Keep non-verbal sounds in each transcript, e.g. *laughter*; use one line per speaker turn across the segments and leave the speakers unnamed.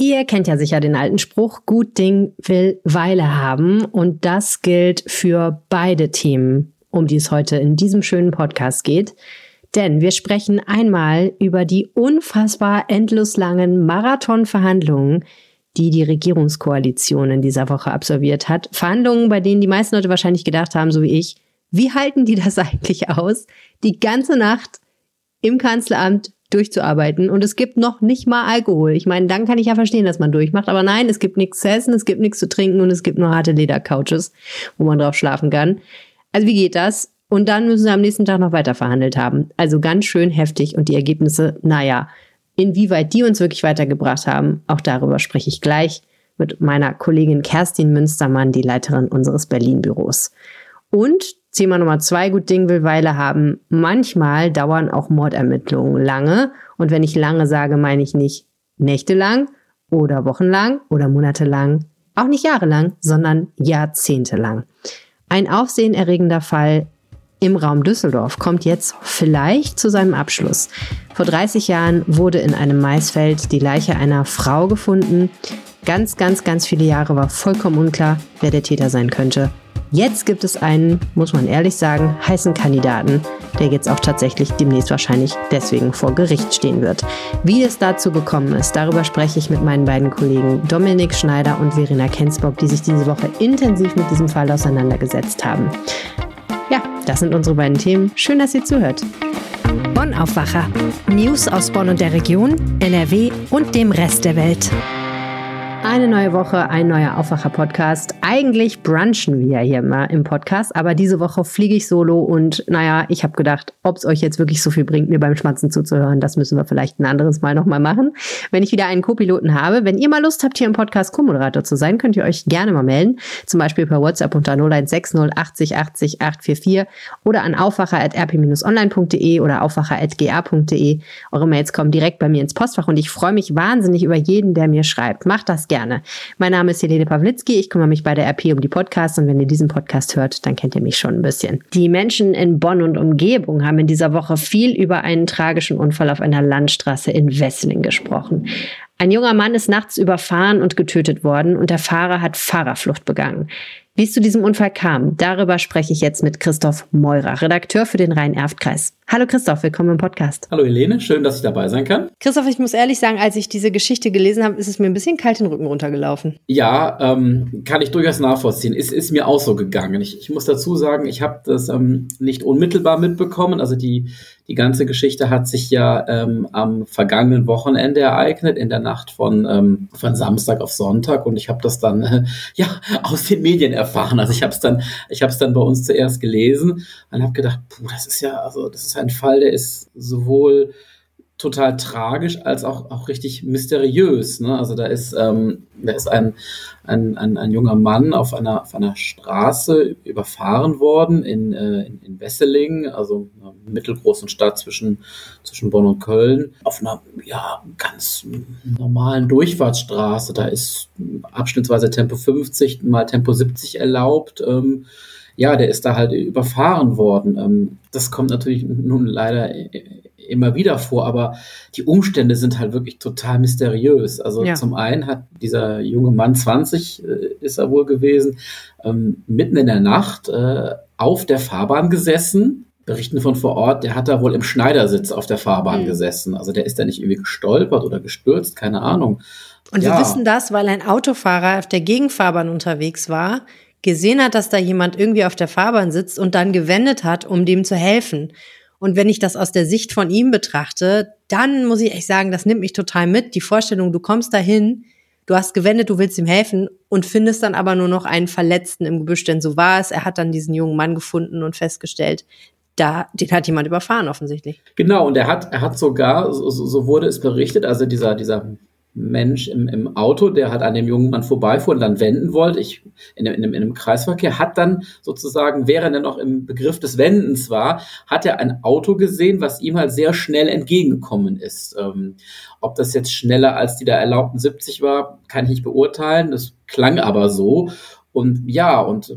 Ihr kennt ja sicher den alten Spruch, gut Ding will Weile haben. Und das gilt für beide Themen, um die es heute in diesem schönen Podcast geht. Denn wir sprechen einmal über die unfassbar endlos langen Marathonverhandlungen, die die Regierungskoalition in dieser Woche absolviert hat. Verhandlungen, bei denen die meisten Leute wahrscheinlich gedacht haben, so wie ich, wie halten die das *laughs* eigentlich aus, die ganze Nacht im Kanzleramt durchzuarbeiten. Und es gibt noch nicht mal Alkohol. Ich meine, dann kann ich ja verstehen, dass man durchmacht. Aber nein, es gibt nichts zu essen, es gibt nichts zu trinken und es gibt nur harte Ledercouches, wo man drauf schlafen kann. Also wie geht das? Und dann müssen sie am nächsten Tag noch weiter verhandelt haben. Also ganz schön heftig. Und die Ergebnisse, naja, inwieweit die uns wirklich weitergebracht haben, auch darüber spreche ich gleich mit meiner Kollegin Kerstin Münstermann, die Leiterin unseres Berlin-Büros. Und Thema Nummer zwei, gut Ding will Weile haben. Manchmal dauern auch Mordermittlungen lange. Und wenn ich lange sage, meine ich nicht nächtelang oder wochenlang oder monatelang, auch nicht jahrelang, sondern jahrzehntelang. Ein aufsehenerregender Fall im Raum Düsseldorf kommt jetzt vielleicht zu seinem Abschluss. Vor 30 Jahren wurde in einem Maisfeld die Leiche einer Frau gefunden. Ganz, ganz, ganz viele Jahre war vollkommen unklar, wer der Täter sein könnte. Jetzt gibt es einen, muss man ehrlich sagen, heißen Kandidaten, der jetzt auch tatsächlich demnächst wahrscheinlich deswegen vor Gericht stehen wird. Wie es dazu gekommen ist, darüber spreche ich mit meinen beiden Kollegen Dominik Schneider und Verena Kensbock, die sich diese Woche intensiv mit diesem Fall auseinandergesetzt haben. Ja, das sind unsere beiden Themen. Schön, dass ihr zuhört. Bonn Aufwacher. News aus Bonn und der Region, NRW und dem Rest der Welt. Eine neue Woche, ein neuer Aufwacher-Podcast. Eigentlich brunchen wir ja hier immer im Podcast, aber diese Woche fliege ich solo und naja, ich habe gedacht, ob es euch jetzt wirklich so viel bringt, mir beim Schmatzen zuzuhören, das müssen wir vielleicht ein anderes Mal nochmal machen. Wenn ich wieder einen Co-Piloten habe, wenn ihr mal Lust habt, hier im Podcast Co-Moderator zu sein, könnt ihr euch gerne mal melden. Zum Beispiel per WhatsApp unter 0160 80 80 844 oder an aufwacher.rp-online.de oder aufwacher.ga.de. Eure Mails kommen direkt bei mir ins Postfach und ich freue mich wahnsinnig über jeden, der mir schreibt. Macht das gerne. Mein Name ist Helene Pawlitzki. Ich kümmere mich bei der RP um die Podcasts und wenn ihr diesen Podcast hört, dann kennt ihr mich schon ein bisschen. Die Menschen in Bonn und Umgebung haben in dieser Woche viel über einen tragischen Unfall auf einer Landstraße in Wessling gesprochen. Ein junger Mann ist nachts überfahren und getötet worden und der Fahrer hat Fahrerflucht begangen. Wie es zu diesem Unfall kam, darüber spreche ich jetzt mit Christoph Meurer, Redakteur für den Rhein-Erft-Kreis. Hallo Christoph, willkommen im Podcast.
Hallo Helene, schön, dass ich dabei sein kann.
Christoph, ich muss ehrlich sagen, als ich diese Geschichte gelesen habe, ist es mir ein bisschen kalt den Rücken runtergelaufen.
Ja, ähm, kann ich durchaus nachvollziehen. Ist, ist mir auch so gegangen. Ich, ich muss dazu sagen, ich habe das ähm, nicht unmittelbar mitbekommen. Also die, die ganze Geschichte hat sich ja ähm, am vergangenen Wochenende ereignet, in der Nacht von, ähm, von Samstag auf Sonntag. Und ich habe das dann äh, ja aus den Medien erfahren. Also ich habe es dann, ich habe es dann bei uns zuerst gelesen und habe gedacht, puh, das ist ja, also das ist ein Fall, der ist sowohl total tragisch als auch, auch richtig mysteriös. Ne? Also da ist, ähm, da ist ein, ein, ein, ein junger Mann auf einer, auf einer Straße überfahren worden in, äh, in, in Wesseling, also einer mittelgroßen Stadt zwischen, zwischen Bonn und Köln, auf einer ja, ganz normalen Durchfahrtsstraße. Da ist abschnittsweise Tempo 50 mal Tempo 70 erlaubt. Ähm, ja, der ist da halt überfahren worden. Ähm, das kommt natürlich nun leider immer wieder vor, aber die Umstände sind halt wirklich total mysteriös. Also ja. zum einen hat dieser junge Mann, 20 äh, ist er wohl gewesen, ähm, mitten in der Nacht äh, auf der Fahrbahn gesessen. Berichten von vor Ort, der hat da wohl im Schneidersitz auf der Fahrbahn mhm. gesessen. Also der ist da nicht irgendwie gestolpert oder gestürzt, keine Ahnung.
Und ja. wir wissen das, weil ein Autofahrer auf der Gegenfahrbahn unterwegs war, gesehen hat, dass da jemand irgendwie auf der Fahrbahn sitzt und dann gewendet hat, um dem zu helfen. Und wenn ich das aus der Sicht von ihm betrachte, dann muss ich echt sagen, das nimmt mich total mit. Die Vorstellung, du kommst dahin, du hast gewendet, du willst ihm helfen und findest dann aber nur noch einen Verletzten im Gebüsch, denn so war es. Er hat dann diesen jungen Mann gefunden und festgestellt, da, den hat jemand überfahren offensichtlich.
Genau, und er hat, er hat sogar, so, so wurde es berichtet, also dieser, dieser Mensch im, im Auto, der halt an dem jungen Mann vorbeifuhr und dann wenden wollte, ich, in, in, in einem Kreisverkehr, hat dann sozusagen, während er noch im Begriff des Wendens war, hat er ein Auto gesehen, was ihm halt sehr schnell entgegengekommen ist. Ähm, ob das jetzt schneller als die da erlaubten 70 war, kann ich nicht beurteilen. Das klang aber so. Und ja, und,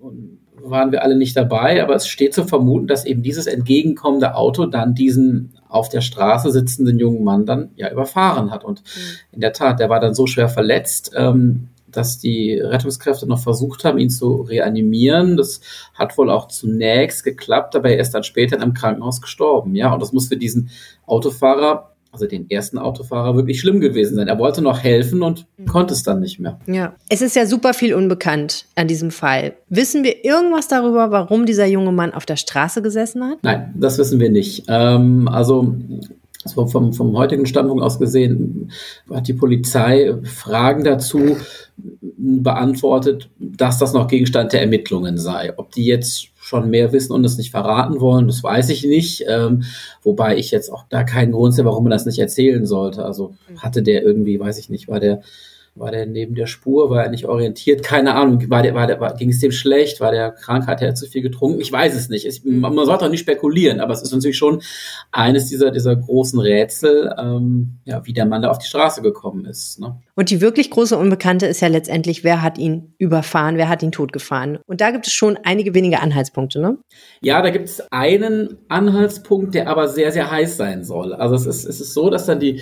und waren wir alle nicht dabei, aber es steht zu vermuten, dass eben dieses entgegenkommende Auto dann diesen auf der Straße sitzenden jungen Mann dann ja überfahren hat. Und mhm. in der Tat, der war dann so schwer verletzt, ähm, dass die Rettungskräfte noch versucht haben, ihn zu reanimieren. Das hat wohl auch zunächst geklappt, aber er ist dann später in einem Krankenhaus gestorben. Ja, und das muss für diesen Autofahrer also den ersten Autofahrer, wirklich schlimm gewesen sein. Er wollte noch helfen und mhm. konnte es dann nicht mehr.
Ja, es ist ja super viel unbekannt an diesem Fall. Wissen wir irgendwas darüber, warum dieser junge Mann auf der Straße gesessen hat?
Nein, das wissen wir nicht. Ähm, also also vom, vom heutigen Standpunkt aus gesehen hat die Polizei Fragen dazu beantwortet, dass das noch Gegenstand der Ermittlungen sei. Ob die jetzt schon mehr wissen und es nicht verraten wollen, das weiß ich nicht. Ähm, wobei ich jetzt auch da keinen Grund sehe, warum man das nicht erzählen sollte. Also hatte der irgendwie, weiß ich nicht, war der war der neben der Spur? War er nicht orientiert? Keine Ahnung. War der, war der, war, ging es dem schlecht? War der krank? Hat er zu viel getrunken? Ich weiß es nicht. Ich, man, man sollte auch nicht spekulieren, aber es ist natürlich schon eines dieser, dieser großen Rätsel, ähm, ja, wie der Mann da auf die Straße gekommen ist. Ne?
Und die wirklich große Unbekannte ist ja letztendlich, wer hat ihn überfahren, wer hat ihn totgefahren. Und da gibt es schon einige wenige Anhaltspunkte, ne?
Ja, da gibt es einen Anhaltspunkt, der aber sehr, sehr heiß sein soll. Also es ist, es ist so, dass dann die,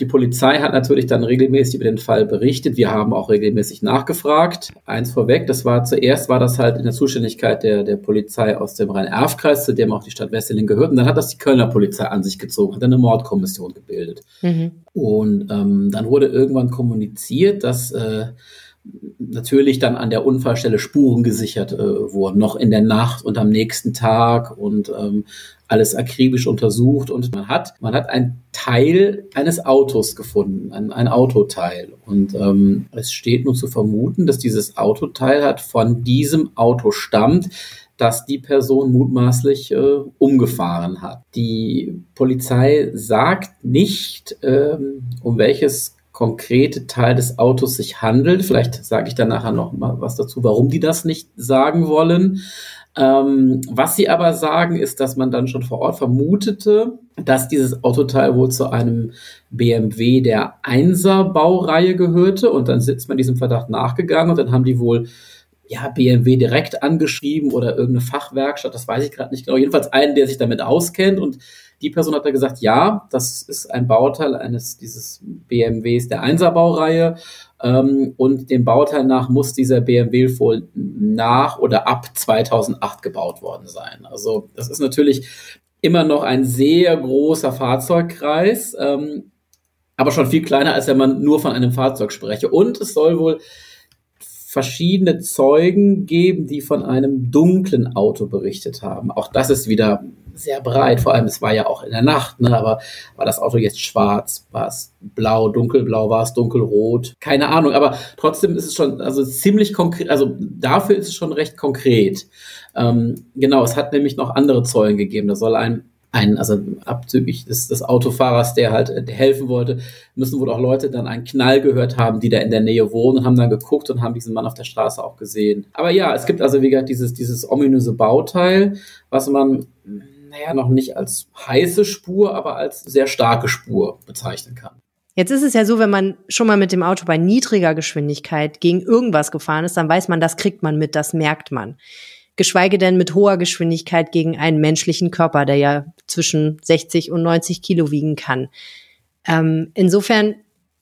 die Polizei hat natürlich dann regelmäßig über den Fall berichtet. Wir haben auch regelmäßig nachgefragt. Eins vorweg, das war zuerst war das halt in der Zuständigkeit der, der Polizei aus dem Rhein-Erf-Kreis, zu dem auch die Stadt Wesseling gehört. Und dann hat das die Kölner Polizei an sich gezogen, hat eine Mordkommission gebildet. Mhm. Und ähm, dann wurde irgendwann kommuniziert, dass äh, natürlich dann an der Unfallstelle Spuren gesichert äh, wurden, noch in der Nacht und am nächsten Tag und ähm, alles akribisch untersucht und man hat man hat ein Teil eines Autos gefunden, ein, ein Autoteil und ähm, es steht nur zu vermuten, dass dieses Autoteil hat von diesem Auto stammt, dass die Person mutmaßlich äh, umgefahren hat. Die Polizei sagt nicht, ähm, um welches konkrete Teil des Autos sich handelt. Vielleicht sage ich dann nachher noch mal was dazu, warum die das nicht sagen wollen. Ähm, was sie aber sagen, ist, dass man dann schon vor Ort vermutete, dass dieses Autoteil wohl zu einem BMW der 1er Baureihe gehörte und dann sitzt man diesem Verdacht nachgegangen und dann haben die wohl ja, BMW direkt angeschrieben oder irgendeine Fachwerkstatt, das weiß ich gerade nicht genau. Jedenfalls einen, der sich damit auskennt und die Person hat da gesagt, ja, das ist ein Bauteil eines dieses BMWs der 1er Baureihe ähm, und dem Bauteil nach muss dieser BMW wohl nach oder ab 2008 gebaut worden sein. Also das ist natürlich immer noch ein sehr großer Fahrzeugkreis, ähm, aber schon viel kleiner, als wenn man nur von einem Fahrzeug spreche. Und es soll wohl verschiedene Zeugen geben, die von einem dunklen Auto berichtet haben. Auch das ist wieder sehr breit, vor allem es war ja auch in der Nacht, ne? aber war das Auto jetzt schwarz, war es blau, dunkelblau, war es dunkelrot, keine Ahnung, aber trotzdem ist es schon, also ziemlich konkret, also dafür ist es schon recht konkret. Ähm, genau, es hat nämlich noch andere Zeugen gegeben, da soll ein ein, also abzüglich des, des Autofahrers, der halt der helfen wollte, müssen wohl auch Leute dann einen Knall gehört haben, die da in der Nähe wohnen und haben dann geguckt und haben diesen Mann auf der Straße auch gesehen. Aber ja, es gibt also wie gesagt dieses, dieses ominöse Bauteil, was man, naja, noch nicht als heiße Spur, aber als sehr starke Spur bezeichnen kann.
Jetzt ist es ja so, wenn man schon mal mit dem Auto bei niedriger Geschwindigkeit gegen irgendwas gefahren ist, dann weiß man, das kriegt man mit, das merkt man geschweige denn mit hoher Geschwindigkeit gegen einen menschlichen Körper, der ja zwischen 60 und 90 Kilo wiegen kann. Ähm, insofern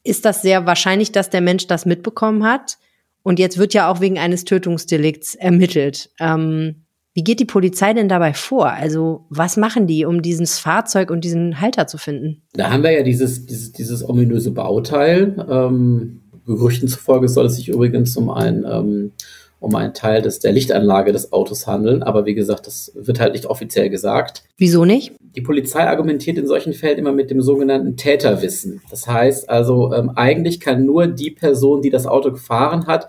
ist das sehr wahrscheinlich, dass der Mensch das mitbekommen hat. Und jetzt wird ja auch wegen eines Tötungsdelikts ermittelt. Ähm, wie geht die Polizei denn dabei vor? Also was machen die, um dieses Fahrzeug und diesen Halter zu finden?
Da haben wir ja dieses, dieses, dieses ominöse Bauteil. Ähm, Gerüchten zufolge soll es sich übrigens um ein ähm, um einen Teil des, der Lichtanlage des Autos handeln. Aber wie gesagt, das wird halt nicht offiziell gesagt.
Wieso nicht?
Die Polizei argumentiert in solchen Fällen immer mit dem sogenannten Täterwissen. Das heißt also, ähm, eigentlich kann nur die Person, die das Auto gefahren hat,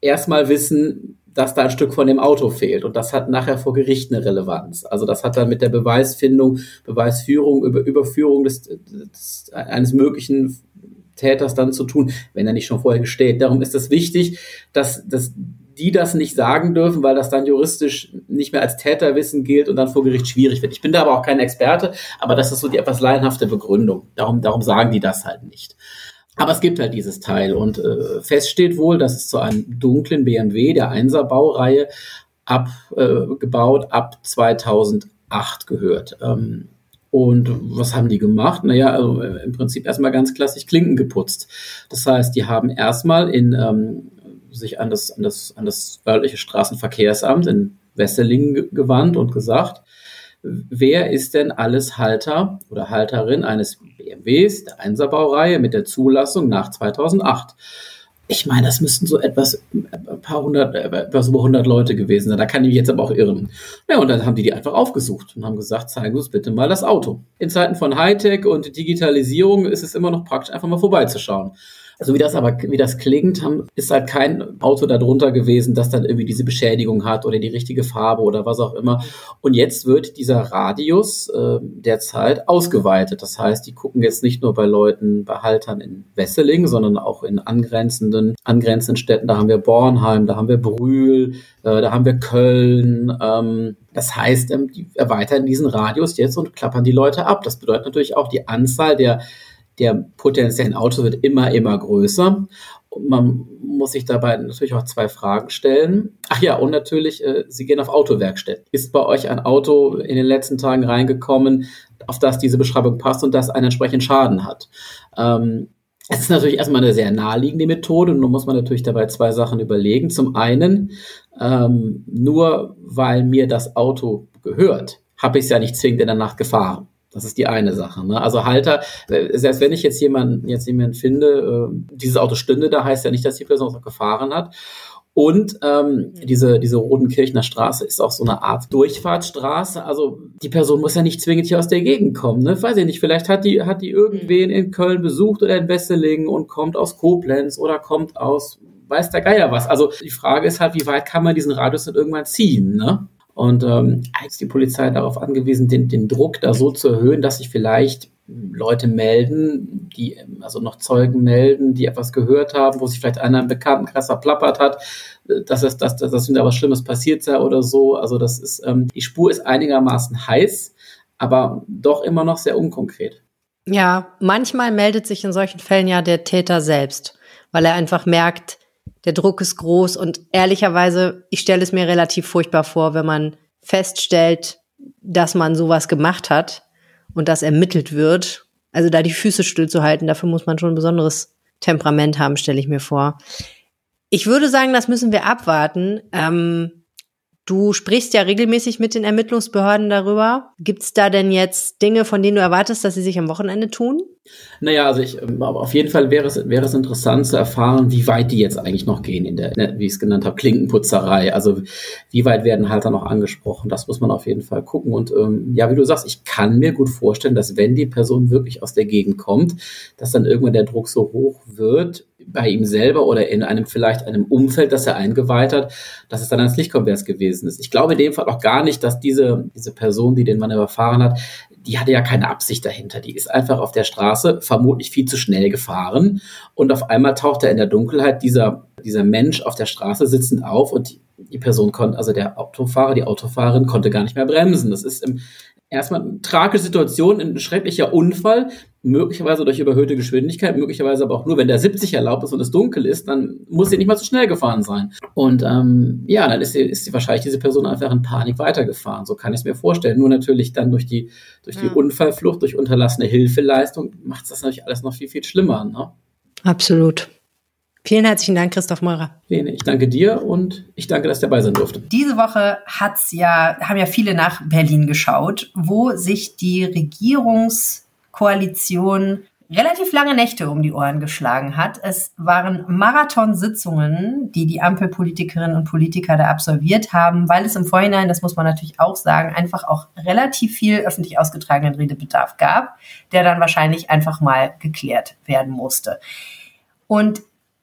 erstmal wissen, dass da ein Stück von dem Auto fehlt. Und das hat nachher vor Gericht eine Relevanz. Also das hat dann mit der Beweisfindung, Beweisführung, über Überführung des, des, eines möglichen Täters dann zu tun, wenn er nicht schon vorher gesteht. Darum ist es wichtig, dass, dass die das nicht sagen dürfen, weil das dann juristisch nicht mehr als Täterwissen gilt und dann vor Gericht schwierig wird. Ich bin da aber auch kein Experte, aber das ist so die etwas laienhafte Begründung. Darum, darum sagen die das halt nicht. Aber es gibt halt dieses Teil und äh, fest steht wohl, dass es zu einem dunklen BMW der 1er Baureihe abgebaut äh, ab 2008 gehört. Ähm, Und was haben die gemacht? Naja, also im Prinzip erstmal ganz klassisch Klinken geputzt. Das heißt, die haben erstmal in, ähm, sich an das, an, das, an das örtliche Straßenverkehrsamt in Wesselingen gewandt und gesagt, wer ist denn alles Halter oder Halterin eines BMWs, der Einserbaureihe mit der Zulassung nach 2008? Ich meine, das müssten so etwas, ein paar hundert, etwas über 100 Leute gewesen sein. Da kann ich mich jetzt aber auch irren. Ja, und dann haben die die einfach aufgesucht und haben gesagt, zeigen uns bitte mal das Auto. In Zeiten von Hightech und Digitalisierung ist es immer noch praktisch, einfach mal vorbeizuschauen. Also wie das aber, wie das klingt, haben, ist halt kein Auto darunter gewesen, das dann irgendwie diese Beschädigung hat oder die richtige Farbe oder was auch immer. Und jetzt wird dieser Radius äh, derzeit ausgeweitet. Das heißt, die gucken jetzt nicht nur bei Leuten, bei Haltern in Wesseling, sondern auch in angrenzenden, angrenzenden Städten. Da haben wir Bornheim, da haben wir Brühl, äh, da haben wir Köln. Ähm, das heißt, ähm, die erweitern diesen Radius jetzt und klappern die Leute ab. Das bedeutet natürlich auch die Anzahl der der potenziellen Autos wird immer, immer größer. Und man muss sich dabei natürlich auch zwei Fragen stellen. Ach ja, und natürlich, äh, Sie gehen auf Autowerkstätten. Ist bei euch ein Auto in den letzten Tagen reingekommen, auf das diese Beschreibung passt und das einen entsprechenden Schaden hat? Ähm, es ist natürlich erstmal eine sehr naheliegende Methode und nun muss man natürlich dabei zwei Sachen überlegen. Zum einen, ähm, nur weil mir das Auto gehört, habe ich es ja nicht zwingend in der Nacht gefahren. Das ist die eine Sache. Ne? Also Halter, äh, selbst wenn ich jetzt jemanden, jetzt jemanden finde, äh, dieses Auto stünde, da heißt ja nicht, dass die Person auch gefahren hat. Und ähm, diese, diese Rodenkirchner Straße ist auch so eine Art Durchfahrtsstraße. Also die Person muss ja nicht zwingend hier aus der Gegend kommen. Ne? Weiß ich nicht, vielleicht hat die, hat die irgendwen in Köln besucht oder in Wesseling und kommt aus Koblenz oder kommt aus weiß der Geier was. Also die Frage ist halt, wie weit kann man diesen Radius dann irgendwann ziehen? Ne? Und ähm, ist die Polizei darauf angewiesen, den, den Druck da so zu erhöhen, dass sich vielleicht Leute melden, die also noch Zeugen melden, die etwas gehört haben, wo sich vielleicht einer im Bekanntenkreis verplappert hat, dass es dass, dass, dass da was Schlimmes passiert sei oder so. Also das ist ähm, die Spur ist einigermaßen heiß, aber doch immer noch sehr unkonkret.
Ja, manchmal meldet sich in solchen Fällen ja der Täter selbst, weil er einfach merkt, der Druck ist groß und ehrlicherweise, ich stelle es mir relativ furchtbar vor, wenn man feststellt, dass man sowas gemacht hat und das ermittelt wird. Also da die Füße stillzuhalten, dafür muss man schon ein besonderes Temperament haben, stelle ich mir vor. Ich würde sagen, das müssen wir abwarten. Ähm, Du sprichst ja regelmäßig mit den Ermittlungsbehörden darüber. Gibt es da denn jetzt Dinge, von denen du erwartest, dass sie sich am Wochenende tun?
Naja, also ich, ähm, auf jeden Fall wäre es, wäre es interessant zu erfahren, wie weit die jetzt eigentlich noch gehen in der, wie ich es genannt habe, Klinkenputzerei. Also wie weit werden Halter noch angesprochen? Das muss man auf jeden Fall gucken. Und ähm, ja, wie du sagst, ich kann mir gut vorstellen, dass wenn die Person wirklich aus der Gegend kommt, dass dann irgendwann der Druck so hoch wird, bei ihm selber oder in einem vielleicht einem Umfeld, das er eingeweiht hat, dass es dann ans Licht kommt, wer es gewesen ist. Ich glaube in dem Fall auch gar nicht, dass diese, diese Person, die den Mann überfahren hat, die hatte ja keine Absicht dahinter. Die ist einfach auf der Straße vermutlich viel zu schnell gefahren und auf einmal taucht er in der Dunkelheit dieser, dieser Mensch auf der Straße sitzend auf und die, die Person konnte, also der Autofahrer, die Autofahrerin konnte gar nicht mehr bremsen. Das ist im, erstmal eine tragische Situation, ein schrecklicher Unfall, möglicherweise durch überhöhte Geschwindigkeit, möglicherweise aber auch nur, wenn der 70 erlaubt ist und es dunkel ist, dann muss sie nicht mal so schnell gefahren sein. Und ähm, ja, dann ist sie, ist sie wahrscheinlich diese Person einfach in Panik weitergefahren. So kann ich es mir vorstellen. Nur natürlich dann durch die, durch die ja. Unfallflucht, durch unterlassene Hilfeleistung macht es das natürlich alles noch viel, viel schlimmer. Ne?
Absolut. Vielen herzlichen Dank, Christoph Meurer.
Lene, ich danke dir und ich danke, dass ich dabei sein durfte.
Diese Woche hat's ja, haben ja viele nach Berlin geschaut, wo sich die Regierungskoalition relativ lange Nächte um die Ohren geschlagen hat. Es waren Marathonsitzungen, die die Ampelpolitikerinnen und Politiker da absolviert haben, weil es im Vorhinein, das muss man natürlich auch sagen, einfach auch relativ viel öffentlich ausgetragenen Redebedarf gab, der dann wahrscheinlich einfach mal geklärt werden musste. Und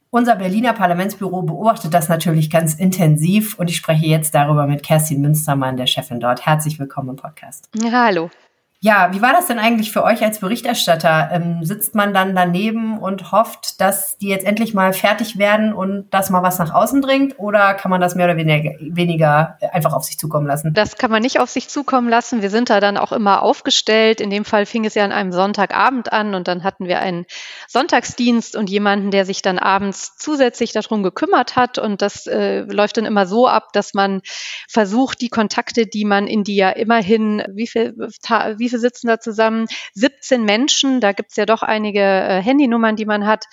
unser Berliner Parlamentsbüro beobachtet das natürlich ganz intensiv und ich spreche jetzt darüber mit Kerstin Münstermann, der Chefin dort. Herzlich willkommen im Podcast.
Ja, hallo.
Ja, wie war das denn eigentlich für euch als Berichterstatter? Ähm, sitzt man dann daneben und hofft, dass die jetzt endlich mal fertig werden und dass mal was nach außen dringt? Oder kann man das mehr oder weniger, weniger einfach auf sich zukommen lassen?
Das kann man nicht auf sich zukommen lassen. Wir sind da dann auch immer aufgestellt. In dem Fall fing es ja an einem Sonntagabend an und dann hatten wir einen Sonntagsdienst und jemanden, der sich dann abends zusätzlich darum gekümmert hat. Und das äh, läuft dann immer so ab, dass man versucht, die Kontakte, die man in die ja immerhin, wie viel, wie wie viele sitzen da zusammen? 17 Menschen, da gibt's ja doch einige äh, Handynummern, die man hat,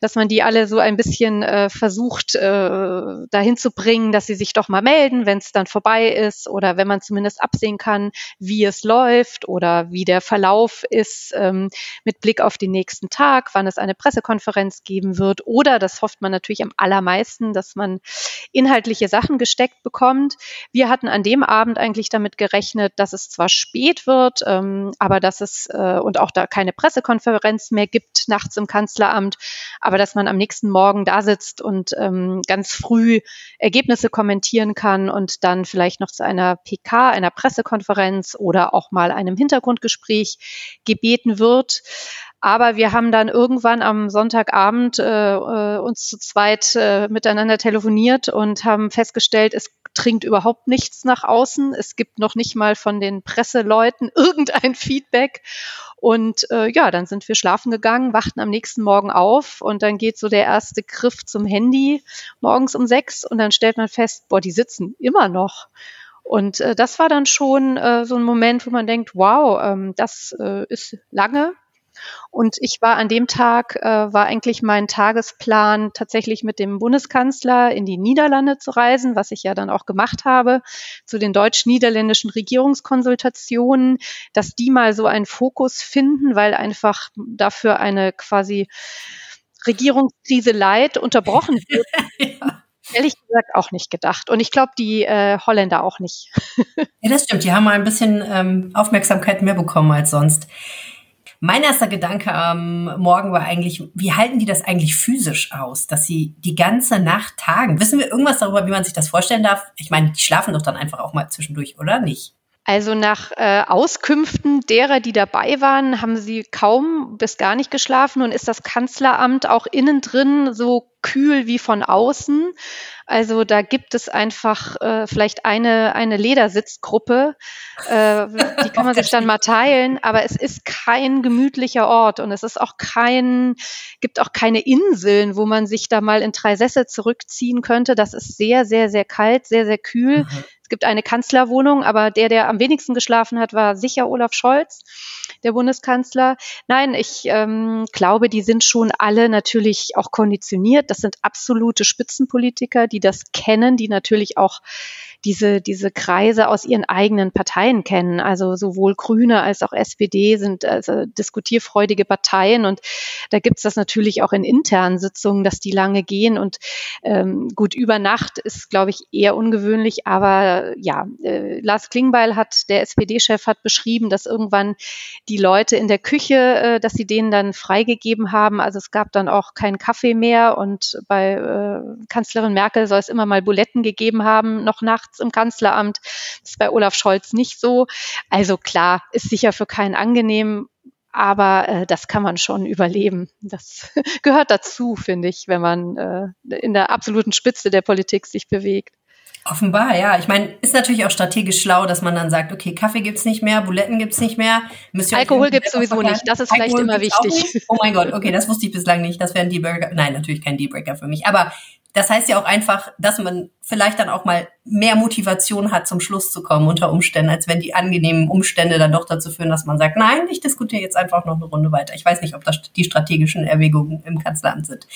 dass man die alle so ein bisschen äh, versucht, äh, dahin zu bringen, dass sie sich doch mal melden, wenn es dann vorbei ist oder wenn man zumindest absehen kann, wie es läuft oder wie der Verlauf ist ähm, mit Blick auf den nächsten Tag, wann es eine Pressekonferenz geben wird oder, das hofft man natürlich am allermeisten, dass man inhaltliche Sachen gesteckt bekommt. Wir hatten an dem Abend eigentlich damit gerechnet, dass es zwar spät wird, ähm, aber dass es äh, und auch da keine Pressekonferenz mehr gibt nachts im Kanzleramt, aber dass man am nächsten Morgen da sitzt und ähm, ganz früh Ergebnisse kommentieren kann und dann vielleicht noch zu einer PK, einer Pressekonferenz oder auch mal einem Hintergrundgespräch gebeten wird. Aber wir haben dann irgendwann am Sonntagabend äh, äh, uns zu zweit äh, miteinander telefoniert und haben festgestellt, es dringt überhaupt nichts nach außen. Es gibt noch nicht mal von den Presseleuten *laughs* irgendein Feedback. Und äh, ja, dann sind wir schlafen gegangen, wachten am nächsten Morgen auf und dann geht so der erste Griff zum Handy morgens um sechs und dann stellt man fest, boah, die sitzen immer noch. Und äh, das war dann schon äh, so ein Moment, wo man denkt, wow, ähm, das äh, ist lange, und ich war an dem Tag, äh, war eigentlich mein Tagesplan, tatsächlich mit dem Bundeskanzler in die Niederlande zu reisen, was ich ja dann auch gemacht habe, zu den deutsch-niederländischen Regierungskonsultationen, dass die mal so einen Fokus finden, weil einfach dafür eine quasi Regierungskrise leid unterbrochen *laughs* wird. ja ehrlich gesagt auch nicht gedacht. Und ich glaube, die äh, Holländer auch nicht. *laughs*
ja, das stimmt. Die haben mal ein bisschen ähm, Aufmerksamkeit mehr bekommen als sonst. Mein erster Gedanke am Morgen war eigentlich, wie halten die das eigentlich physisch aus, dass sie die ganze Nacht tagen? Wissen wir irgendwas darüber, wie man sich das vorstellen darf? Ich meine, die schlafen doch dann einfach auch mal zwischendurch, oder nicht?
Also nach äh, Auskünften derer, die dabei waren, haben sie kaum bis gar nicht geschlafen und ist das Kanzleramt auch innen drin so kühl wie von außen. Also da gibt es einfach äh, vielleicht eine, eine Ledersitzgruppe, äh, *laughs* die kann man sich dann mal teilen, aber es ist kein gemütlicher Ort und es ist auch kein, gibt auch keine Inseln, wo man sich da mal in drei Sessel zurückziehen könnte. Das ist sehr, sehr, sehr kalt, sehr, sehr kühl. Mhm. Es gibt eine Kanzlerwohnung, aber der, der am wenigsten geschlafen hat, war sicher Olaf Scholz, der Bundeskanzler. Nein, ich ähm, glaube, die sind schon alle natürlich auch konditioniert. Das sind absolute Spitzenpolitiker, die das kennen, die natürlich auch diese, diese Kreise aus ihren eigenen Parteien kennen. Also sowohl Grüne als auch SPD sind also diskutierfreudige Parteien und da gibt's das natürlich auch in internen Sitzungen, dass die lange gehen und ähm, gut, über Nacht ist, glaube ich, eher ungewöhnlich, aber ja, äh, Lars Klingbeil hat, der SPD-Chef hat beschrieben, dass irgendwann die Leute in der Küche, äh, dass sie denen dann freigegeben haben. Also es gab dann auch keinen Kaffee mehr und bei äh, Kanzlerin Merkel soll es immer mal Buletten gegeben haben, noch nachts im Kanzleramt. Das ist bei Olaf Scholz nicht so. Also klar, ist sicher für keinen angenehm, aber äh, das kann man schon überleben. Das *laughs* gehört dazu, finde ich, wenn man äh, in der absoluten Spitze der Politik sich bewegt.
Offenbar, ja. Ich meine, ist natürlich auch strategisch schlau, dass man dann sagt, okay, Kaffee gibt's nicht mehr, Buletten gibt's nicht mehr.
Alkohol gibt's sowieso nicht. Das ist Alkohol vielleicht immer wichtig.
Oh mein Gott, okay, das wusste ich bislang nicht. Das wäre ein Dealbreaker. Nein, natürlich kein Dealbreaker für mich. Aber das heißt ja auch einfach, dass man vielleicht dann auch mal mehr Motivation hat, zum Schluss zu kommen unter Umständen, als wenn die angenehmen Umstände dann doch dazu führen, dass man sagt, nein, ich diskutiere jetzt einfach noch eine Runde weiter. Ich weiß nicht, ob das die strategischen Erwägungen im Kanzleramt sind.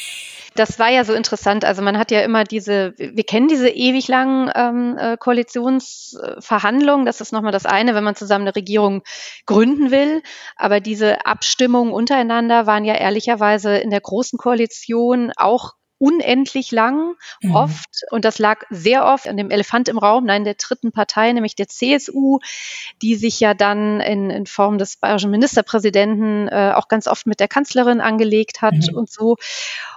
Das war ja so interessant. Also man hat ja immer diese, wir kennen diese ewig langen ähm, äh, Koalitionsverhandlungen. Das ist nochmal das eine, wenn man zusammen eine Regierung gründen will. Aber diese Abstimmungen untereinander waren ja ehrlicherweise in der großen Koalition auch unendlich lang, mhm. oft, und das lag sehr oft an dem Elefant im Raum, nein, der dritten Partei, nämlich der CSU, die sich ja dann in, in Form des bayerischen Ministerpräsidenten äh, auch ganz oft mit der Kanzlerin angelegt hat mhm. und so.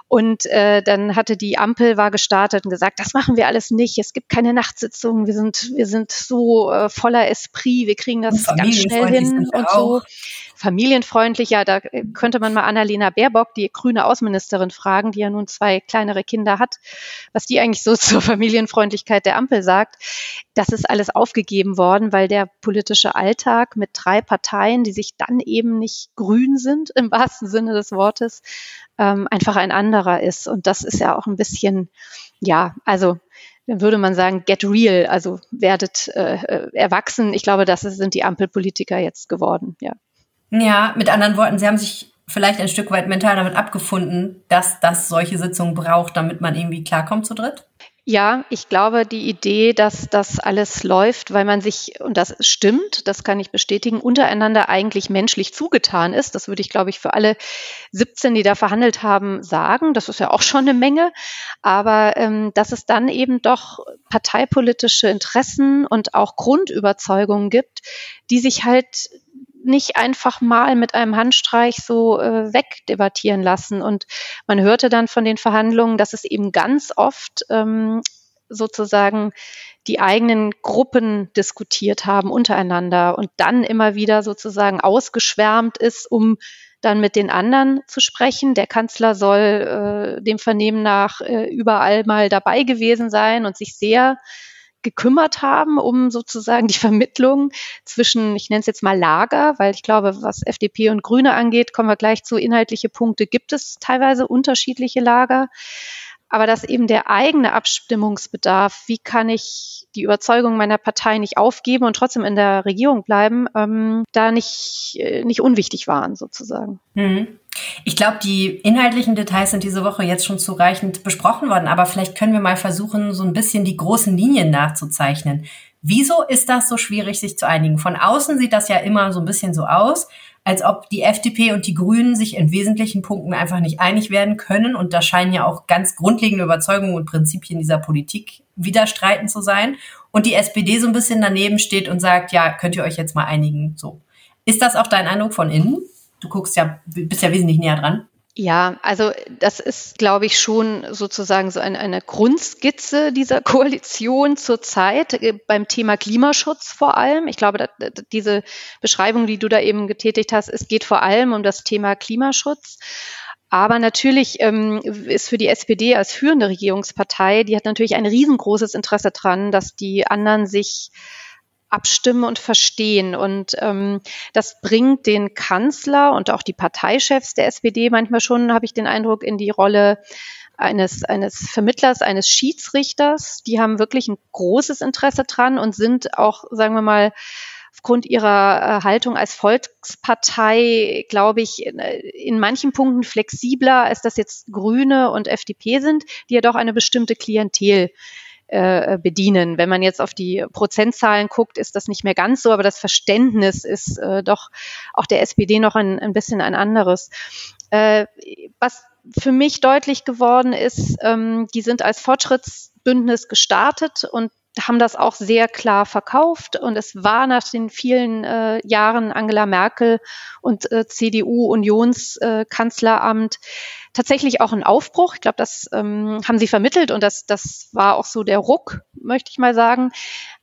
Und äh, dann hatte die Ampel war gestartet und gesagt, das machen wir alles nicht. Es gibt keine Nachtsitzungen. Wir sind, wir sind so äh, voller Esprit. Wir kriegen das ganz schnell hin und so familienfreundlicher. Da äh, könnte man mal Annalena Baerbock, die grüne Außenministerin, fragen, die ja nun zwei kleinere Kinder hat, was die eigentlich so *laughs* zur Familienfreundlichkeit der Ampel sagt. Das ist alles aufgegeben worden, weil der politische Alltag mit drei Parteien, die sich dann eben nicht grün sind, im wahrsten Sinne des Wortes, ähm, einfach ein anderer ist. Und das ist ja auch ein bisschen, ja, also dann würde man sagen, get real, also werdet äh, äh erwachsen. Ich glaube, das sind die Ampelpolitiker jetzt geworden, ja.
Ja, mit anderen Worten, sie haben sich vielleicht ein Stück weit mental damit abgefunden, dass das solche Sitzungen braucht, damit man irgendwie klarkommt zu dritt?
Ja, ich glaube, die Idee, dass das alles läuft, weil man sich, und das stimmt, das kann ich bestätigen, untereinander eigentlich menschlich zugetan ist. Das würde ich, glaube ich, für alle 17, die da verhandelt haben, sagen. Das ist ja auch schon eine Menge. Aber ähm, dass es dann eben doch parteipolitische Interessen und auch Grundüberzeugungen gibt, die sich halt nicht einfach mal mit einem Handstreich so äh, wegdebattieren lassen. Und man hörte dann von den Verhandlungen, dass es eben ganz oft ähm, sozusagen die eigenen Gruppen diskutiert haben untereinander und dann immer wieder sozusagen ausgeschwärmt ist, um dann mit den anderen zu sprechen. Der Kanzler soll äh, dem Vernehmen nach äh, überall mal dabei gewesen sein und sich sehr gekümmert haben, um sozusagen die Vermittlung zwischen, ich nenne es jetzt mal Lager, weil ich glaube, was FDP und Grüne angeht, kommen wir gleich zu inhaltliche Punkte, gibt es teilweise unterschiedliche Lager. Aber dass eben der eigene Abstimmungsbedarf, wie kann ich die Überzeugung meiner Partei nicht aufgeben und trotzdem in der Regierung bleiben, ähm, da nicht, äh, nicht unwichtig waren sozusagen.
Mhm. Ich glaube, die inhaltlichen Details sind diese Woche jetzt schon zureichend besprochen worden, aber vielleicht können wir mal versuchen, so ein bisschen die großen Linien nachzuzeichnen. Wieso ist das so schwierig, sich zu einigen? Von außen sieht das ja immer so ein bisschen so aus, als ob die FDP und die Grünen sich in wesentlichen Punkten einfach nicht einig werden können. Und da scheinen ja auch ganz grundlegende Überzeugungen und Prinzipien dieser Politik widerstreiten zu sein. Und die SPD so ein bisschen daneben steht und sagt, ja, könnt ihr euch jetzt mal einigen? So. Ist das auch dein Eindruck von innen? Du guckst ja, bist ja wesentlich näher dran.
Ja, also das ist, glaube ich, schon sozusagen so eine, eine Grundskizze dieser *laughs* Koalition zurzeit äh, beim Thema Klimaschutz vor allem. Ich glaube, diese Beschreibung, die du da eben getätigt hast, es geht vor allem um das Thema Klimaschutz. Aber natürlich ähm, ist für die SPD als führende Regierungspartei, die hat natürlich ein riesengroßes Interesse dran, dass die anderen sich abstimmen und verstehen. Und ähm, das bringt den Kanzler und auch die Parteichefs der SPD manchmal schon, habe ich den Eindruck, in die Rolle eines, eines Vermittlers, eines Schiedsrichters. Die haben wirklich ein großes Interesse dran und sind auch, sagen wir mal, aufgrund ihrer äh, Haltung als Volkspartei, glaube ich, in, in, manchen Punkten flexibler, als das jetzt Grüne und FDP sind, die ja doch eine bestimmte Klientel äh, bedienen. Wenn man jetzt auf die Prozentzahlen guckt, ist das nicht mehr ganz so, aber das Verständnis ist äh, doch auch der SPD noch ein, ein bisschen ein anderes. Äh, was für mich deutlich geworden ist, ähm, die sind als Fortschrittsbündnis gestartet und haben das auch sehr klar verkauft. Und es war nach den vielen äh, Jahren Angela Merkel und äh, CDU-Unionskanzleramt äh, tatsächlich auch ein Aufbruch. Ich glaube, das ähm, haben sie vermittelt und das, das war auch so der Ruck, möchte ich mal sagen.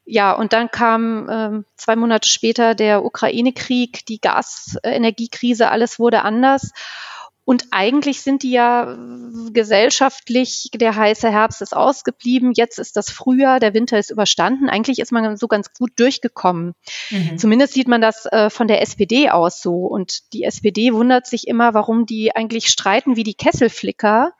Ja, und dann kam ähm, zwei Monate später der Ukraine-Krieg, die Gasenergiekrise, alles wurde anders. Und eigentlich sind die ja gesellschaftlich, der heiße Herbst ist ausgeblieben, jetzt ist das Frühjahr, der Winter ist überstanden. Eigentlich ist man so ganz gut durchgekommen. Mhm. Zumindest sieht man das äh, von der SPD aus so. Und die SPD wundert sich immer, warum die eigentlich streiten wie die Kesselflicker.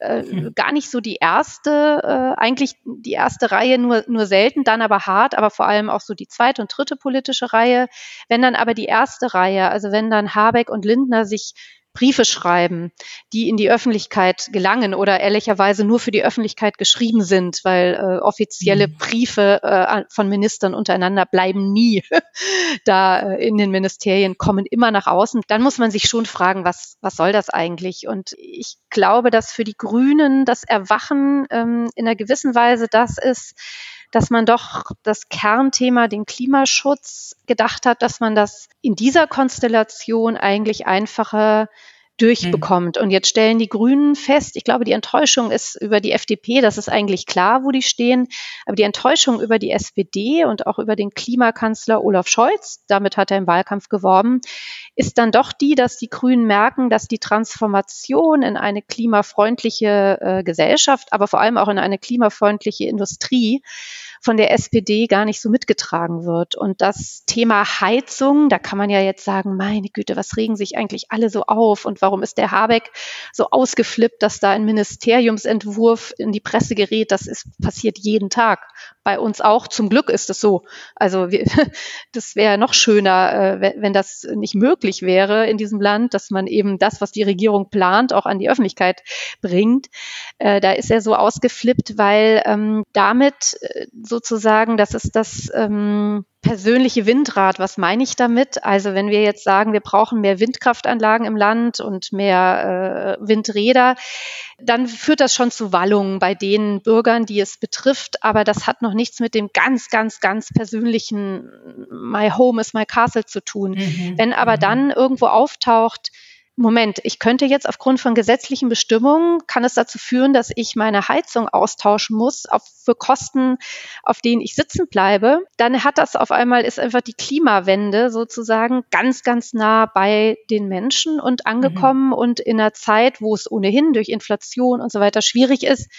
Äh, mhm. Gar nicht so die erste, äh, eigentlich die erste Reihe nur, nur selten, dann aber hart, aber vor allem auch so die zweite und dritte politische Reihe. Wenn dann aber die erste Reihe, also wenn dann Habeck und Lindner sich Briefe schreiben, die in die Öffentlichkeit gelangen oder ehrlicherweise nur für die Öffentlichkeit geschrieben sind, weil äh, offizielle mhm. Briefe äh, von Ministern untereinander bleiben nie *laughs* da äh, in den Ministerien, kommen immer nach außen. Dann muss man sich schon fragen, was, was soll das eigentlich? Und ich glaube, dass für die Grünen das Erwachen ähm, in einer gewissen Weise das ist, dass man doch das Kernthema, den Klimaschutz, gedacht hat, dass man das in dieser Konstellation eigentlich einfacher durchbekommt. Mhm. Und jetzt stellen die Grünen fest, ich glaube, die Enttäuschung ist über die FDP, das ist eigentlich klar, wo die stehen, aber die Enttäuschung über die SPD und auch über den Klimakanzler Olaf Scholz, damit hat er im Wahlkampf geworben, ist dann doch die, dass die Grünen merken, dass die Transformation in eine klimafreundliche äh, Gesellschaft, aber vor allem auch in eine klimafreundliche Industrie von der SPD gar nicht so mitgetragen wird. Und das Thema Heizung, da kann man ja jetzt sagen, meine Güte, was regen sich eigentlich alle so auf und warum ist der Habeck so ausgeflippt, dass da ein Ministeriumsentwurf in die Presse gerät? Das ist passiert jeden Tag. Bei uns auch. Zum Glück ist es so. Also wir, *laughs* das wäre noch schöner, äh, wenn das nicht möglich wäre in diesem Land, dass man eben das, was die Regierung plant, auch an die Öffentlichkeit bringt. Äh, da ist er so ausgeflippt, weil ähm, damit äh, sozusagen, das ist das ähm, persönliche Windrad. Was meine ich damit? Also wenn wir jetzt sagen, wir brauchen mehr Windkraftanlagen im Land und mehr äh, Windräder, dann führt das schon zu Wallungen bei den Bürgern, die es betrifft. Aber das hat noch nichts mit dem ganz, ganz, ganz persönlichen My Home is my Castle zu tun. Mhm. Wenn aber mhm. dann irgendwo auftaucht, Moment, ich könnte jetzt aufgrund von gesetzlichen Bestimmungen, kann es dazu führen, dass ich meine Heizung austauschen muss auf, für Kosten, auf denen ich sitzen bleibe. Dann hat das auf einmal, ist einfach die Klimawende sozusagen ganz, ganz nah bei den Menschen und angekommen mhm. und in einer Zeit, wo es ohnehin durch Inflation und so weiter schwierig ist,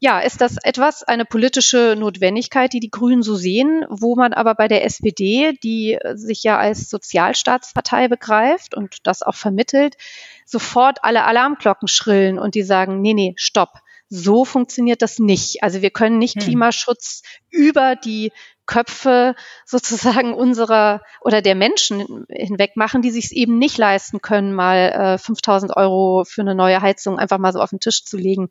ja, ist das etwas, eine politische Notwendigkeit, die die Grünen so sehen, wo man aber bei der SPD, die sich ja als Sozialstaatspartei begreift und das auch vermittelt, sofort alle Alarmglocken schrillen und die sagen, nee, nee, stopp. So funktioniert das nicht. Also wir können nicht hm. Klimaschutz über die Köpfe sozusagen unserer oder der Menschen hinweg machen, die sich es eben nicht leisten können, mal äh, 5000 Euro für eine neue Heizung einfach mal so auf den Tisch zu legen.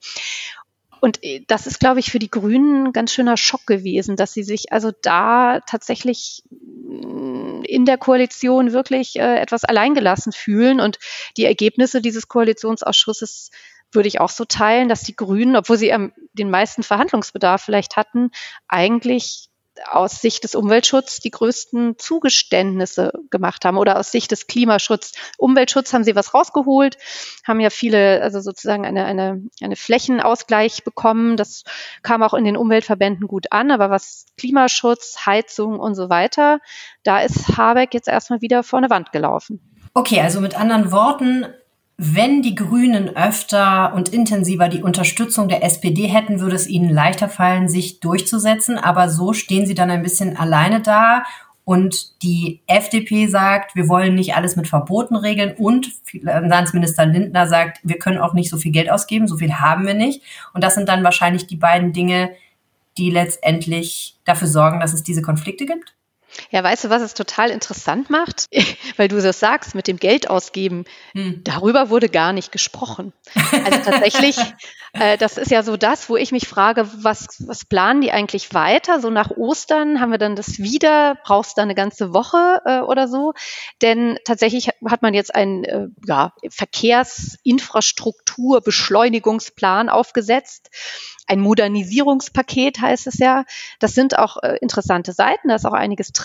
Und äh, das ist, glaube ich, für die Grünen ein ganz schöner Schock gewesen, dass sie sich also da tatsächlich mm, in der Koalition wirklich äh, etwas alleingelassen fühlen. Und die Ergebnisse dieses Koalitionsausschusses würde ich auch so teilen, dass die Grünen, obwohl sie ähm, den meisten Verhandlungsbedarf vielleicht hatten, eigentlich aus Sicht des Umweltschutzes die größten Zugeständnisse gemacht haben oder aus Sicht des Klimaschutzes. Umweltschutz haben sie was rausgeholt, haben ja viele, also sozusagen eine, eine, eine Flächenausgleich bekommen. Das kam auch in den Umweltverbänden gut an. Aber was Klimaschutz, Heizung und so weiter, da ist Habeck jetzt erstmal wieder vor eine Wand gelaufen.
Okay, also mit anderen Worten, wenn die Grünen öfter und intensiver die Unterstützung der SPD hätten, würde es ihnen leichter fallen, sich durchzusetzen. Aber so stehen sie dann ein bisschen alleine da. Und die FDP sagt, wir wollen nicht alles mit Verboten regeln. Und Finanzminister Lindner sagt, wir können auch nicht so viel Geld ausgeben, so viel haben wir nicht. Und das sind dann wahrscheinlich die beiden Dinge, die letztendlich dafür sorgen, dass es diese Konflikte gibt?
Ja, weißt du, was es total interessant macht? *laughs* Weil du das sagst mit dem Geld ausgeben. Hm. Darüber wurde gar nicht gesprochen. Also tatsächlich, *laughs* äh, das ist ja so das, wo ich mich frage, was, was planen die eigentlich weiter? So nach Ostern haben wir dann das wieder, brauchst du eine ganze Woche äh, oder so? Denn tatsächlich hat man jetzt einen äh, ja, Verkehrsinfrastrukturbeschleunigungsplan aufgesetzt ein Modernisierungspaket heißt es ja. Das sind auch äh, interessante Seiten, da ist auch einiges drin.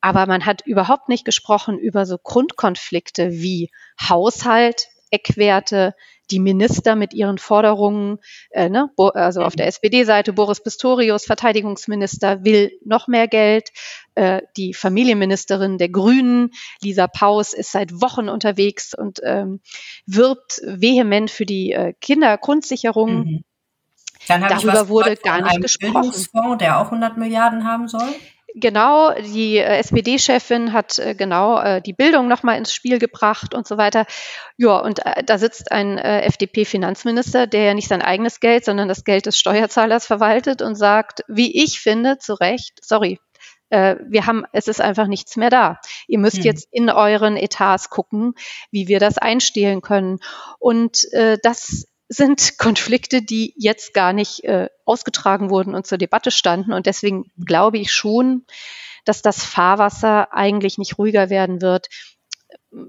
Aber man hat überhaupt nicht gesprochen über so Grundkonflikte wie Haushalt, Eckwerte, die Minister mit ihren Forderungen, äh, ne, also auf der SPD-Seite Boris Pistorius, Verteidigungsminister, will noch mehr Geld. Äh, die Familienministerin der Grünen, Lisa Paus, ist seit Wochen unterwegs und ähm, wirbt vehement für die äh, Kindergrundsicherung. Mhm.
Darüber wurde gar nicht gesprochen. Bildungsfonds, der auch 100 Milliarden haben soll?
Genau, die äh, SPD-Chefin hat äh, genau äh, die Bildung nochmal ins Spiel gebracht und so weiter. Ja, und da sitzt ein FDP-Finanzminister, der ja nicht sein eigenes Geld, sondern das Geld des Steuerzahlers verwaltet und sagt, wie ich finde, zu Recht, sorry, wir haben, es ist einfach nichts mehr da. Ihr müsst hm. jetzt in euren Etats gucken, wie wir das einstehlen können. Und äh, das sind Konflikte, die jetzt gar nicht äh, ausgetragen wurden und zur Debatte standen. Und deswegen glaube ich schon, dass das Fahrwasser eigentlich nicht ruhiger werden wird.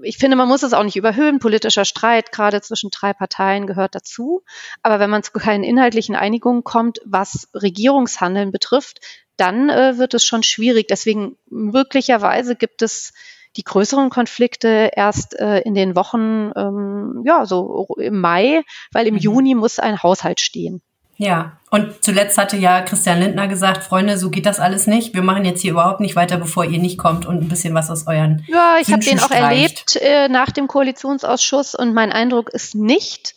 Ich finde, man muss es auch nicht überhöhen. Politischer Streit, gerade zwischen drei Parteien, gehört dazu. Aber wenn man zu keinen inhaltlichen Einigungen kommt, was Regierungshandeln betrifft, dann äh, wird es schon schwierig. Deswegen möglicherweise gibt es die größeren Konflikte erst äh, in den Wochen, ähm, ja, so im Mai, weil im mhm. Juni muss ein Haushalt stehen.
Ja, und zuletzt hatte ja Christian Lindner gesagt, Freunde, so geht das alles nicht. Wir machen jetzt hier überhaupt nicht weiter, bevor ihr nicht kommt und ein bisschen was aus euren.
Ja, ich habe den auch streicht. erlebt äh, nach dem Koalitionsausschuss und mein Eindruck ist nicht,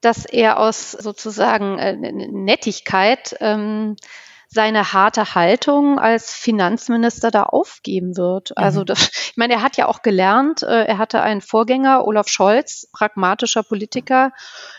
dass er aus sozusagen äh, Nettigkeit ähm, seine harte Haltung als Finanzminister da aufgeben wird. Also mhm. das, ich meine, er hat ja auch gelernt, äh, er hatte einen Vorgänger, Olaf Scholz, pragmatischer Politiker,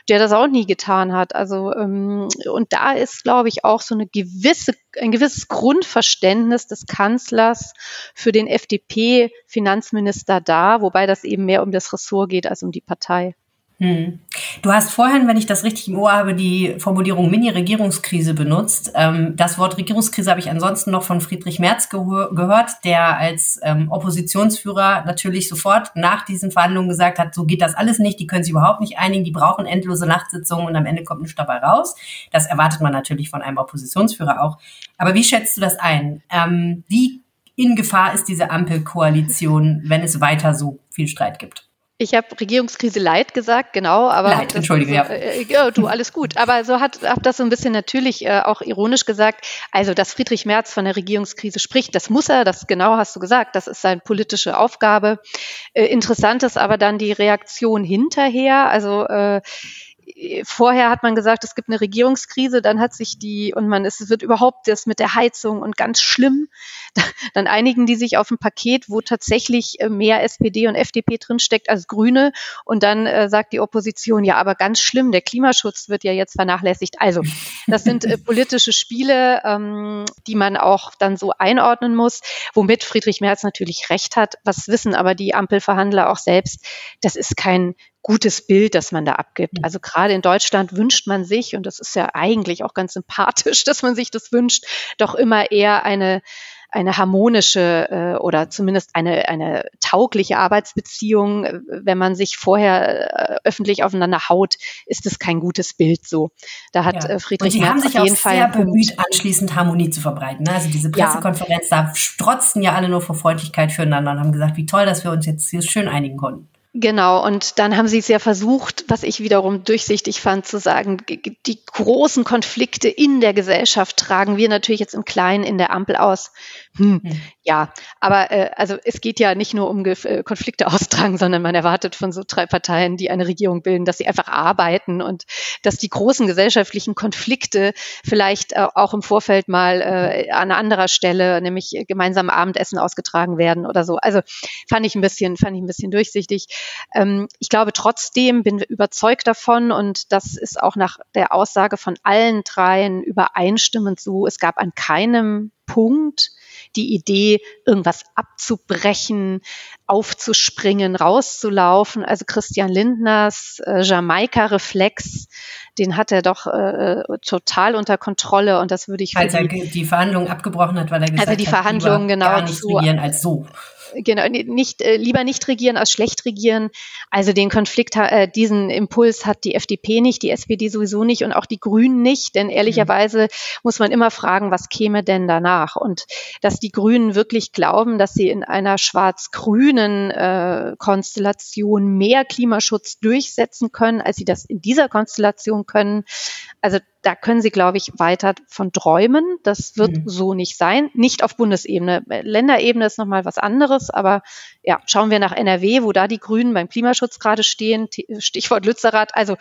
der das auch nie getan hat. Also ähm, und da ist, glaube ich, auch so eine gewisse, ein gewisses Grundverständnis des Kanzlers für den FDP-Finanzminister da, wobei das eben mehr um das Ressort geht als um die Partei.
Hm. Du hast vorhin, wenn ich das richtig im Ohr habe, die Formulierung Mini-Regierungskrise benutzt. Ähm, das Wort Regierungskrise habe ich ansonsten noch von Friedrich Merz ge gehört, der als ähm, Oppositionsführer natürlich sofort nach diesen Verhandlungen gesagt hat, so geht das alles nicht, die können sich überhaupt nicht einigen, die brauchen endlose Nachtsitzungen und am Ende kommt nichts dabei raus. Das erwartet man natürlich von einem Oppositionsführer auch. Aber wie schätzt du das ein? Ähm, wie in Gefahr ist diese Ampelkoalition, wenn es weiter so viel Streit gibt?
Ich habe Regierungskrise Leid gesagt, genau, aber
Leid, entschuldige,
so,
ja.
Äh, ja, du alles gut. Aber so hat hab das so ein bisschen natürlich äh, auch ironisch gesagt. Also, dass Friedrich Merz von der Regierungskrise spricht, das muss er, das genau hast du gesagt, das ist seine politische Aufgabe. Äh, interessant ist aber dann die Reaktion hinterher. Also äh, vorher hat man gesagt, es gibt eine Regierungskrise, dann hat sich die, und man, es wird überhaupt das mit der Heizung und ganz schlimm. *laughs* Dann einigen die sich auf ein Paket, wo tatsächlich äh, mehr SPD und FDP drinsteckt als Grüne. Und dann äh, sagt die Opposition, ja, aber ganz schlimm, der Klimaschutz wird ja jetzt vernachlässigt. Also, das sind äh, politische Spiele, ähm, die man auch dann so einordnen muss, womit Friedrich Merz natürlich recht hat. Was wissen aber die Ampelverhandler auch selbst? Das ist kein gutes Bild, das man da abgibt. Also gerade in Deutschland wünscht man sich, und das ist ja eigentlich auch ganz sympathisch, *laughs* dass man sich das wünscht, doch immer eher eine eine harmonische äh, oder zumindest eine, eine taugliche Arbeitsbeziehung. Wenn man sich vorher äh, öffentlich aufeinander haut, ist es kein gutes Bild so. Da hat ja. äh, Friedrich
Und Sie haben sich auf jeden auch Fall sehr bemüht, anschließend Harmonie zu verbreiten. Ne? Also diese Pressekonferenz, ja. da strotzten ja alle nur vor Freundlichkeit füreinander und haben gesagt, wie toll, dass wir uns jetzt hier schön einigen konnten.
Genau, und dann haben sie es ja versucht, was ich wiederum durchsichtig fand, zu sagen, die großen Konflikte in der Gesellschaft tragen wir natürlich jetzt im Kleinen in der Ampel aus. Hm, hm. Ja, aber äh, also es geht ja nicht nur um äh, Konflikte *laughs* austragen, sondern man erwartet von so drei Parteien, die eine Regierung bilden, dass sie einfach arbeiten und dass die großen gesellschaftlichen Konflikte vielleicht äh, auch im Vorfeld mal äh, an anderer Stelle, nämlich gemeinsam Abendessen ausgetragen werden oder so. Also fand ich ein bisschen, fand ich ein bisschen durchsichtig. Ähm, ich glaube trotzdem, bin überzeugt davon und das ist auch nach der Aussage von allen dreien übereinstimmend so. Es gab an keinem Punkt die Idee, irgendwas abzubrechen, aufzuspringen, rauszulaufen. Also Christian Lindners äh, Jamaika-Reflex, den hat er doch äh, total unter Kontrolle und das würde ich.
Als er die Verhandlungen abgebrochen hat, weil er gesagt
also die Verhandlungen genau
gar nicht zu, regieren als so
genau, nicht, äh, lieber nicht regieren als schlecht regieren. Also den Konflikt, äh, diesen Impuls hat die FDP nicht, die SPD sowieso nicht und auch die Grünen nicht, denn ehrlicherweise mhm. muss man immer fragen, was käme denn danach? Und dass die Grünen wirklich glauben, dass sie in einer schwarz-grünen äh, Konstellation mehr Klimaschutz durchsetzen können, als sie das in dieser Konstellation können. Also da können Sie, glaube ich, weiter von träumen. Das wird mhm. so nicht sein. Nicht auf Bundesebene. Länderebene ist nochmal was anderes. Aber ja, schauen wir nach NRW, wo da die Grünen beim Klimaschutz gerade stehen. Stichwort Lützerath. Also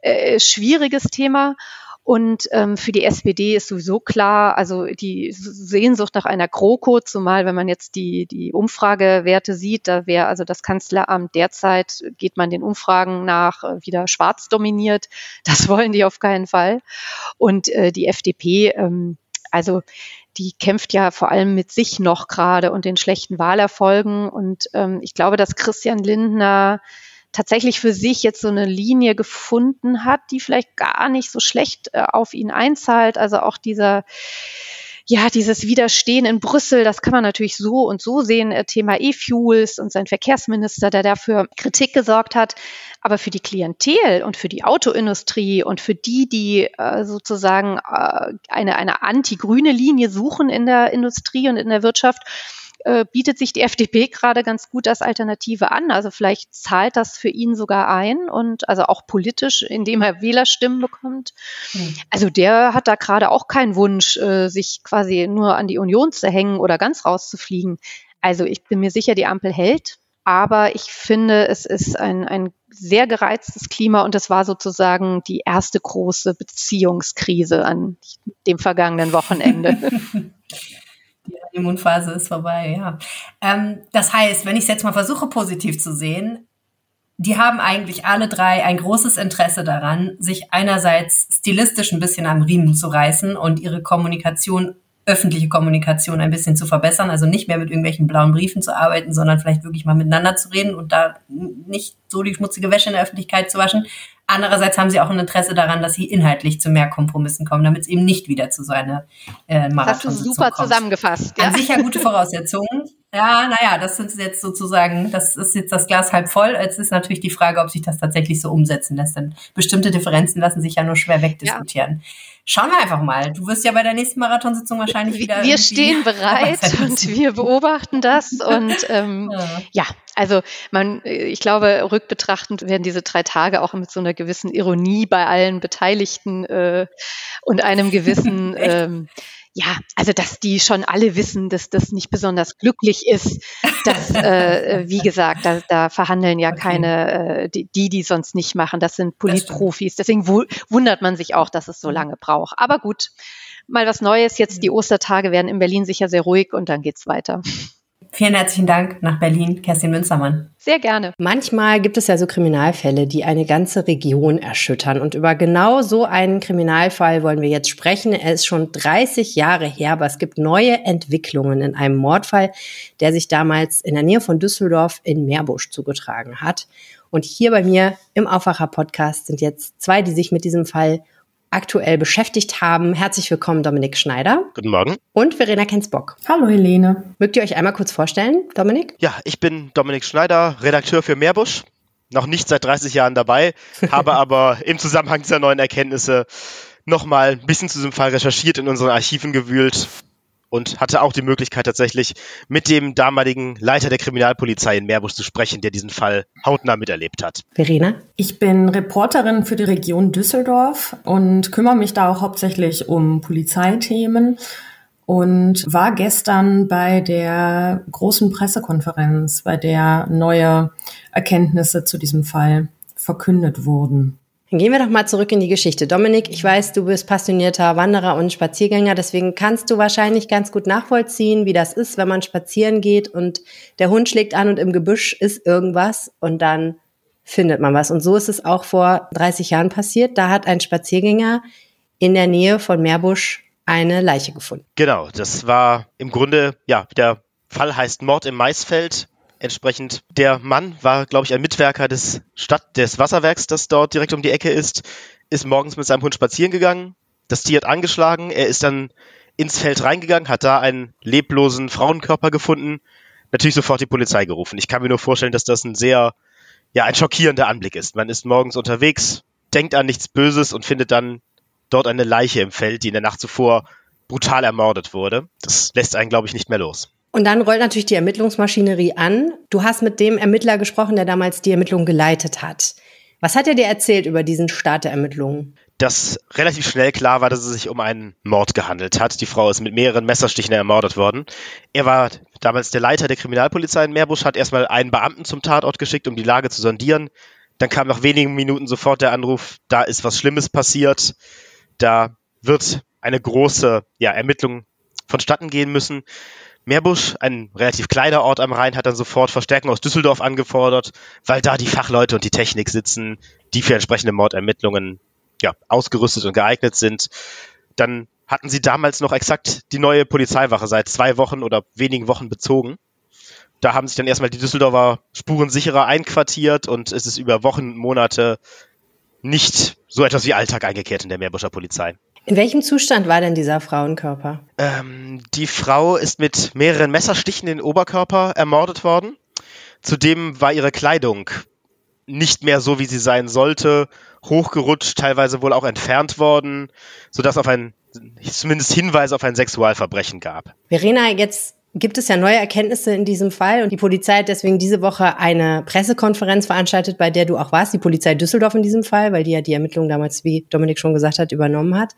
äh, schwieriges Thema. Und ähm, für die SPD ist sowieso klar, also die Sehnsucht nach einer GroKo, zumal wenn man jetzt die, die Umfragewerte sieht, da wäre also das Kanzleramt derzeit, geht man den Umfragen nach äh, wieder schwarz dominiert. Das *laughs* wollen die auf keinen Fall. Und äh, die FDP, ähm, also die kämpft ja vor allem mit sich noch gerade und den schlechten Wahlerfolgen. Und ähm, ich glaube, dass Christian Lindner tatsächlich für sich jetzt so eine Linie gefunden hat, die vielleicht gar nicht so schlecht äh, auf ihn einzahlt. Also auch dieser ja, dieses Widerstehen in Brüssel, das kann man natürlich so und so sehen, äh, Thema E-Fuels und sein Verkehrsminister, der dafür Kritik gesorgt hat. Aber für die Klientel und für die Autoindustrie und für die, die äh, sozusagen äh, eine, eine anti-grüne Linie suchen in der Industrie und in der Wirtschaft, äh, bietet sich die FDP gerade ganz gut als Alternative an. Also vielleicht zahlt das für ihn sogar ein und also auch politisch, indem er Wählerstimmen bekommt. Mhm. Also der hat da gerade auch keinen Wunsch, äh, sich quasi nur an die Union zu hängen oder ganz rauszufliegen. Also ich bin mir sicher, die Ampel hält. Aber ich finde, es ist ein, ein sehr gereiztes Klima und es war sozusagen die erste große Beziehungskrise an dem vergangenen Wochenende. *laughs*
Die Honeymoon-Phase ist vorbei, ja. Ähm, das heißt, wenn ich es jetzt mal versuche, positiv zu sehen, die haben eigentlich alle drei ein großes Interesse daran, sich einerseits stilistisch ein bisschen am Riemen zu reißen und ihre Kommunikation öffentliche Kommunikation ein bisschen zu verbessern, also nicht mehr mit irgendwelchen blauen Briefen zu arbeiten, sondern vielleicht wirklich mal miteinander zu reden und da nicht so die schmutzige Wäsche in der Öffentlichkeit zu waschen. Andererseits haben sie auch ein Interesse daran, dass sie inhaltlich zu mehr Kompromissen kommen, damit es eben nicht wieder zu so einer äh, Marathon Hast du
super kommt. zusammengefasst.
Ja. An sich ja gute Voraussetzungen. Ja, naja, das sind jetzt sozusagen, das ist jetzt das Glas halb voll. Jetzt ist natürlich die Frage, ob sich das tatsächlich so umsetzen lässt. Denn bestimmte Differenzen lassen sich ja nur schwer wegdiskutieren. Ja. Schauen wir einfach mal. Du wirst ja bei der nächsten Marathonsitzung wahrscheinlich wieder.
Wir stehen *laughs* bereit und wir beobachten das. Und *laughs* ähm, ja. ja, also man, ich glaube, rückbetrachtend werden diese drei Tage auch mit so einer gewissen Ironie bei allen Beteiligten äh, und einem *laughs* gewissen ähm, ja, also dass die schon alle wissen, dass das nicht besonders glücklich ist. Dass, äh, äh, wie gesagt, da, da verhandeln ja okay. keine, äh, die, die sonst nicht machen. Das sind Politprofis. Deswegen wundert man sich auch, dass es so mhm. lange braucht. Aber gut, mal was Neues. Jetzt die. Ostertage werden in Berlin sicher sehr ruhig und dann geht's weiter.
Vielen herzlichen Dank nach Berlin, Kerstin Münzermann.
Sehr gerne.
Manchmal gibt es ja so Kriminalfälle, die eine ganze Region erschüttern. Und über genau so einen Kriminalfall wollen wir jetzt sprechen. Er ist schon 30 Jahre her, aber es gibt neue Entwicklungen in einem Mordfall, der sich damals in der Nähe von Düsseldorf in Meerbusch zugetragen hat. Und hier bei mir im Aufwacher-Podcast sind jetzt zwei, die sich mit diesem Fall aktuell beschäftigt haben. Herzlich willkommen, Dominik Schneider.
Guten Morgen.
Und Verena Kensbock.
Hallo, Helene.
Mögt ihr euch einmal kurz vorstellen, Dominik?
Ja, ich bin Dominik Schneider, Redakteur für Meerbusch. Noch nicht seit 30 Jahren dabei, *laughs* habe aber im Zusammenhang dieser neuen Erkenntnisse nochmal ein bisschen zu diesem Fall recherchiert, in unseren Archiven gewühlt und hatte auch die Möglichkeit tatsächlich mit dem damaligen Leiter der Kriminalpolizei in Meerbusch zu sprechen, der diesen Fall hautnah miterlebt hat.
Verena?
Ich bin Reporterin für die Region Düsseldorf und kümmere mich da auch hauptsächlich um Polizeithemen und war gestern bei der großen Pressekonferenz, bei der neue Erkenntnisse zu diesem Fall verkündet wurden.
Gehen wir doch mal zurück in die Geschichte. Dominik, ich weiß, du bist passionierter Wanderer und Spaziergänger, deswegen kannst du wahrscheinlich ganz gut nachvollziehen, wie das ist, wenn man spazieren geht und der Hund schlägt an und im Gebüsch ist irgendwas und dann findet man was. Und so ist es auch vor 30 Jahren passiert. Da hat ein Spaziergänger in der Nähe von Meerbusch eine Leiche gefunden.
Genau, das war im Grunde, ja, der Fall heißt Mord im Maisfeld Entsprechend, der Mann war, glaube ich, ein Mitwerker des Stadt, des Wasserwerks, das dort direkt um die Ecke ist, ist morgens mit seinem Hund spazieren gegangen. Das Tier hat angeschlagen. Er ist dann ins Feld reingegangen, hat da einen leblosen Frauenkörper gefunden. Natürlich sofort die Polizei gerufen. Ich kann mir nur vorstellen, dass das ein sehr, ja, ein schockierender Anblick ist. Man ist morgens unterwegs, denkt an nichts Böses und findet dann dort eine Leiche im Feld, die in der Nacht zuvor brutal ermordet wurde. Das lässt einen, glaube ich, nicht mehr los.
Und dann rollt natürlich die Ermittlungsmaschinerie an. Du hast mit dem Ermittler gesprochen, der damals die Ermittlungen geleitet hat. Was hat er dir erzählt über diesen Start der Ermittlungen?
Dass relativ schnell klar war, dass es sich um einen Mord gehandelt hat. Die Frau ist mit mehreren Messerstichen ermordet worden. Er war damals der Leiter der Kriminalpolizei in Meerbusch, hat erstmal einen Beamten zum Tatort geschickt, um die Lage zu sondieren. Dann kam nach wenigen Minuten sofort der Anruf, da ist was Schlimmes passiert. Da wird eine große ja, Ermittlung vonstatten gehen müssen. Meerbusch, ein relativ kleiner Ort am Rhein, hat dann sofort Verstärkung aus Düsseldorf angefordert, weil da die Fachleute und die Technik sitzen, die für entsprechende Mordermittlungen ja, ausgerüstet und geeignet sind. Dann hatten sie damals noch exakt die neue Polizeiwache seit zwei Wochen oder wenigen Wochen bezogen. Da haben sich dann erstmal die Düsseldorfer Spurensicherer einquartiert und es ist über Wochen, Monate nicht so etwas wie Alltag eingekehrt in der Meerbuscher Polizei.
In welchem Zustand war denn dieser Frauenkörper?
Ähm, die Frau ist mit mehreren Messerstichen in den Oberkörper ermordet worden. Zudem war ihre Kleidung nicht mehr so, wie sie sein sollte, hochgerutscht, teilweise wohl auch entfernt worden, sodass auf ein, zumindest Hinweise auf ein Sexualverbrechen gab.
Verena, jetzt gibt es ja neue Erkenntnisse in diesem Fall und die Polizei hat deswegen diese Woche eine Pressekonferenz veranstaltet, bei der du auch warst, die Polizei Düsseldorf in diesem Fall, weil die ja die Ermittlungen damals, wie Dominik schon gesagt hat, übernommen hat.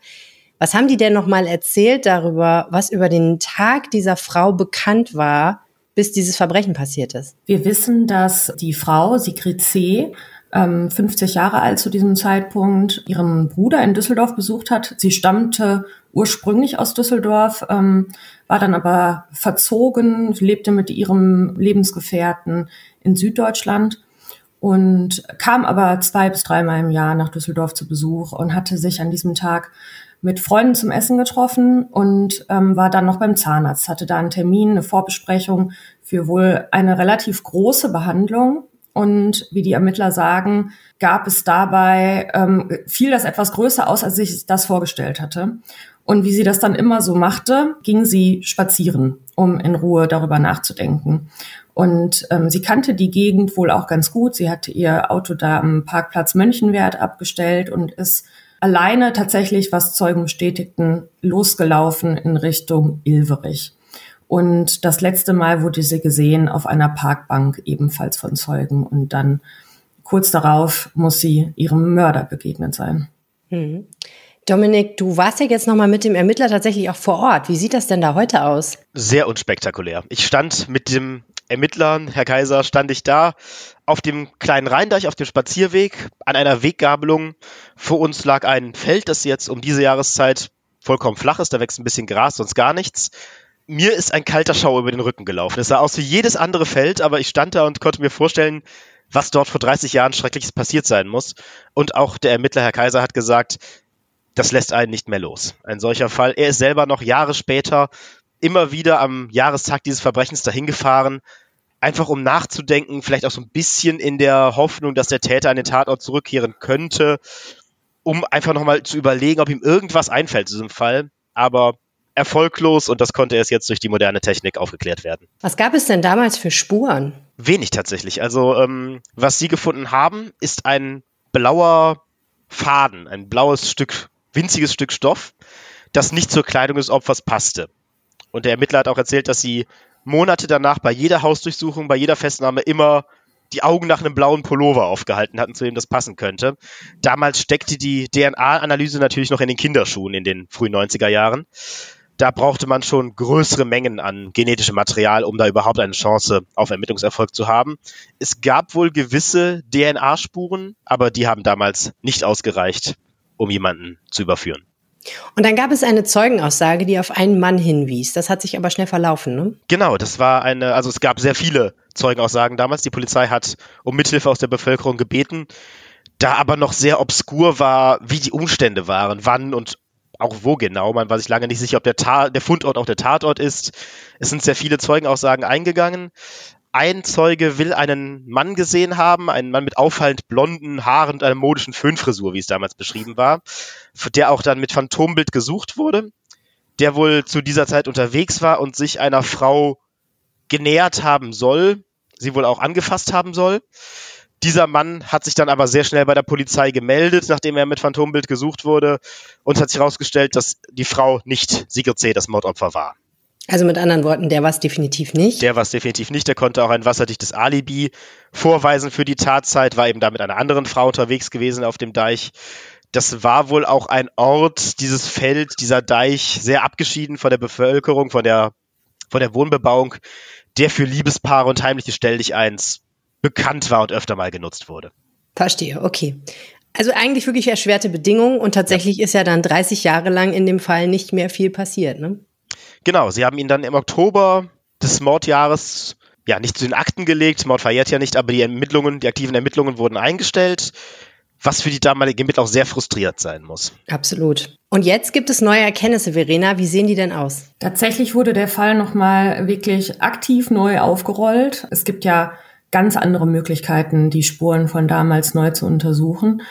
Was haben die denn nochmal erzählt darüber, was über den Tag dieser Frau bekannt war, bis dieses Verbrechen passiert ist?
Wir wissen, dass die Frau Sigrid C 50 ähm, Jahre alt zu diesem Zeitpunkt, ihren Bruder in Düsseldorf besucht hat. Sie stammte ursprünglich aus Düsseldorf, ähm, war dann aber verzogen, lebte mit ihrem Lebensgefährten in Süddeutschland und kam aber zwei bis dreimal im Jahr nach Düsseldorf zu Besuch und hatte sich an diesem Tag mit Freunden zum Essen getroffen und ähm, war dann noch beim Zahnarzt, hatte da einen Termin, eine Vorbesprechung für wohl eine relativ große Behandlung und wie die Ermittler sagen, gab es dabei, ähm, fiel das etwas größer aus, als ich das vorgestellt hatte. Und wie sie das dann immer so machte, ging sie spazieren, um in Ruhe darüber nachzudenken. Und ähm, sie kannte die Gegend wohl auch ganz gut. Sie hatte ihr Auto da am Parkplatz Mönchenwert abgestellt und ist alleine tatsächlich, was Zeugen bestätigten, losgelaufen in Richtung Ilverich. Und das letzte Mal wurde sie gesehen auf einer Parkbank, ebenfalls von Zeugen. Und dann kurz darauf muss sie ihrem Mörder begegnet sein.
Hm. Dominik, du warst ja jetzt nochmal mit dem Ermittler tatsächlich auch vor Ort. Wie sieht das denn da heute aus?
Sehr unspektakulär. Ich stand mit dem Ermittler, Herr Kaiser, stand ich da auf dem kleinen Rheindeich, auf dem Spazierweg, an einer Weggabelung. Vor uns lag ein Feld, das jetzt um diese Jahreszeit vollkommen flach ist. Da wächst ein bisschen Gras, sonst gar nichts mir ist ein kalter Schauer über den Rücken gelaufen. Es sah aus wie jedes andere Feld, aber ich stand da und konnte mir vorstellen, was dort vor 30 Jahren Schreckliches passiert sein muss. Und auch der Ermittler, Herr Kaiser, hat gesagt, das lässt einen nicht mehr los. Ein solcher Fall. Er ist selber noch Jahre später immer wieder am Jahrestag dieses Verbrechens dahin gefahren, einfach um nachzudenken, vielleicht auch so ein bisschen in der Hoffnung, dass der Täter an den Tatort zurückkehren könnte, um einfach nochmal zu überlegen, ob ihm irgendwas einfällt zu diesem Fall. Aber erfolglos und das konnte erst jetzt durch die moderne Technik aufgeklärt werden.
Was gab es denn damals für Spuren?
Wenig tatsächlich. Also ähm, was Sie gefunden haben, ist ein blauer Faden, ein blaues Stück, winziges Stück Stoff, das nicht zur Kleidung des Opfers passte. Und der Ermittler hat auch erzählt, dass sie Monate danach bei jeder Hausdurchsuchung, bei jeder Festnahme immer die Augen nach einem blauen Pullover aufgehalten hatten, zu dem das passen könnte. Damals steckte die DNA-Analyse natürlich noch in den Kinderschuhen in den frühen 90er Jahren da brauchte man schon größere Mengen an genetischem Material, um da überhaupt eine Chance auf Ermittlungserfolg zu haben. Es gab wohl gewisse DNA-Spuren, aber die haben damals nicht ausgereicht, um jemanden zu überführen.
Und dann gab es eine Zeugenaussage, die auf einen Mann hinwies. Das hat sich aber schnell verlaufen, ne?
Genau, das war eine, also es gab sehr viele Zeugenaussagen damals. Die Polizei hat um Mithilfe aus der Bevölkerung gebeten. Da aber noch sehr obskur war, wie die Umstände waren, wann und auch wo genau. Man war sich lange nicht sicher, ob der, Ta der Fundort auch der Tatort ist. Es sind sehr viele Zeugenaussagen eingegangen. Ein Zeuge will einen Mann gesehen haben, einen Mann mit auffallend blonden Haaren und einer modischen Föhnfrisur, wie es damals beschrieben war, der auch dann mit Phantombild gesucht wurde, der wohl zu dieser Zeit unterwegs war und sich einer Frau genähert haben soll, sie wohl auch angefasst haben soll. Dieser Mann hat sich dann aber sehr schnell bei der Polizei gemeldet, nachdem er mit Phantombild gesucht wurde und hat sich herausgestellt, dass die Frau nicht Sigrid C. das Mordopfer war.
Also mit anderen Worten, der war es definitiv nicht.
Der war es definitiv nicht. Der konnte auch ein wasserdichtes Alibi vorweisen für die Tatzeit, war eben da mit einer anderen Frau unterwegs gewesen auf dem Deich. Das war wohl auch ein Ort, dieses Feld, dieser Deich, sehr abgeschieden von der Bevölkerung, von der, von der Wohnbebauung, der für Liebespaare und heimliche Stelldicheins bekannt war und öfter mal genutzt wurde.
Verstehe, okay. Also eigentlich wirklich erschwerte Bedingungen und tatsächlich ja. ist ja dann 30 Jahre lang in dem Fall nicht mehr viel passiert, ne?
Genau, sie haben ihn dann im Oktober des Mordjahres ja nicht zu den Akten gelegt, Mord verjährt ja nicht, aber die Ermittlungen, die aktiven Ermittlungen wurden eingestellt, was für die damalige Ermittler auch sehr frustriert sein muss.
Absolut. Und jetzt gibt es neue Erkenntnisse, Verena. Wie sehen die denn aus?
Tatsächlich wurde der Fall nochmal wirklich aktiv neu aufgerollt. Es gibt ja ganz andere Möglichkeiten, die Spuren von damals neu zu untersuchen.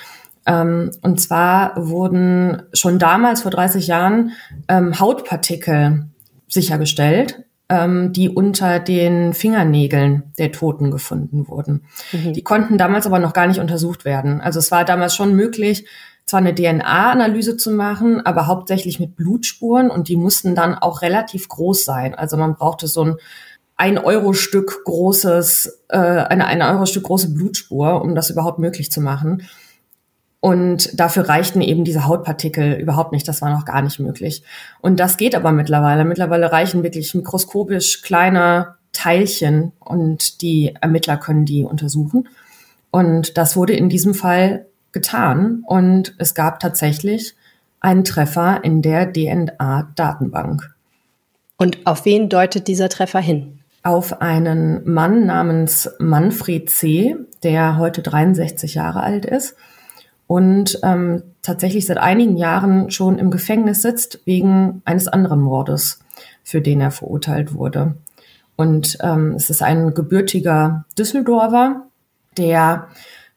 Ähm, und zwar wurden schon damals, vor 30 Jahren, ähm, Hautpartikel sichergestellt, ähm, die unter den Fingernägeln der Toten gefunden wurden. Mhm. Die konnten damals aber noch gar nicht untersucht werden. Also es war damals schon möglich, zwar eine DNA-Analyse zu machen, aber hauptsächlich mit Blutspuren und die mussten dann auch relativ groß sein. Also man brauchte so ein ein Euro-Stück großes, äh, eine ein Euro-Stück große Blutspur, um das überhaupt möglich zu machen. Und dafür reichten eben diese Hautpartikel überhaupt nicht. Das war noch gar nicht möglich. Und das geht aber mittlerweile. Mittlerweile reichen wirklich mikroskopisch kleine Teilchen und die Ermittler können die untersuchen. Und das wurde in diesem Fall getan und es gab tatsächlich einen Treffer in der DNA-Datenbank.
Und auf wen deutet dieser Treffer hin?
Auf einen Mann namens Manfred C., der heute 63 Jahre alt ist und ähm, tatsächlich seit einigen Jahren schon im Gefängnis sitzt wegen eines anderen Mordes, für den er verurteilt wurde. Und ähm, es ist ein gebürtiger Düsseldorfer, der,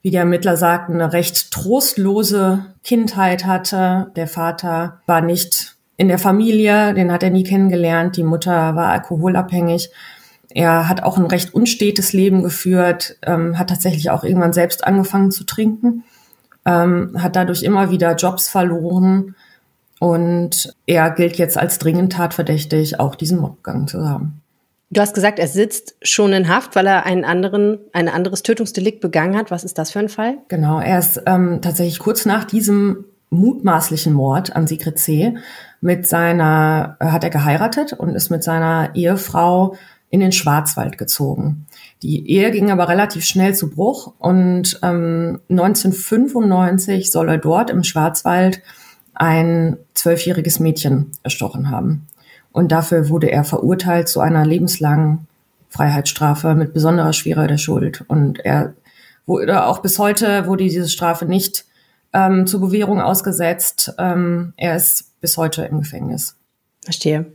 wie der Ermittler sagt, eine recht trostlose Kindheit hatte. Der Vater war nicht in der Familie, den hat er nie kennengelernt. Die Mutter war alkoholabhängig. Er hat auch ein recht unstetes Leben geführt, ähm, hat tatsächlich auch irgendwann selbst angefangen zu trinken, ähm, hat dadurch immer wieder Jobs verloren und er gilt jetzt als dringend tatverdächtig, auch diesen Mob begangen zu haben.
Du hast gesagt, er sitzt schon in Haft, weil er einen anderen, ein anderes Tötungsdelikt begangen hat. Was ist das für ein Fall?
Genau, er ist ähm, tatsächlich kurz nach diesem mutmaßlichen Mord an Sigrid C. mit seiner, äh, hat er geheiratet und ist mit seiner Ehefrau in den Schwarzwald gezogen. Die Ehe ging aber relativ schnell zu Bruch und ähm, 1995 soll er dort im Schwarzwald ein zwölfjähriges Mädchen erstochen haben. Und dafür wurde er verurteilt zu einer lebenslangen Freiheitsstrafe mit besonderer Schwere der Schuld. Und er wurde auch bis heute wurde diese Strafe nicht ähm, zur Bewährung ausgesetzt. Ähm, er ist bis heute im Gefängnis.
Verstehe.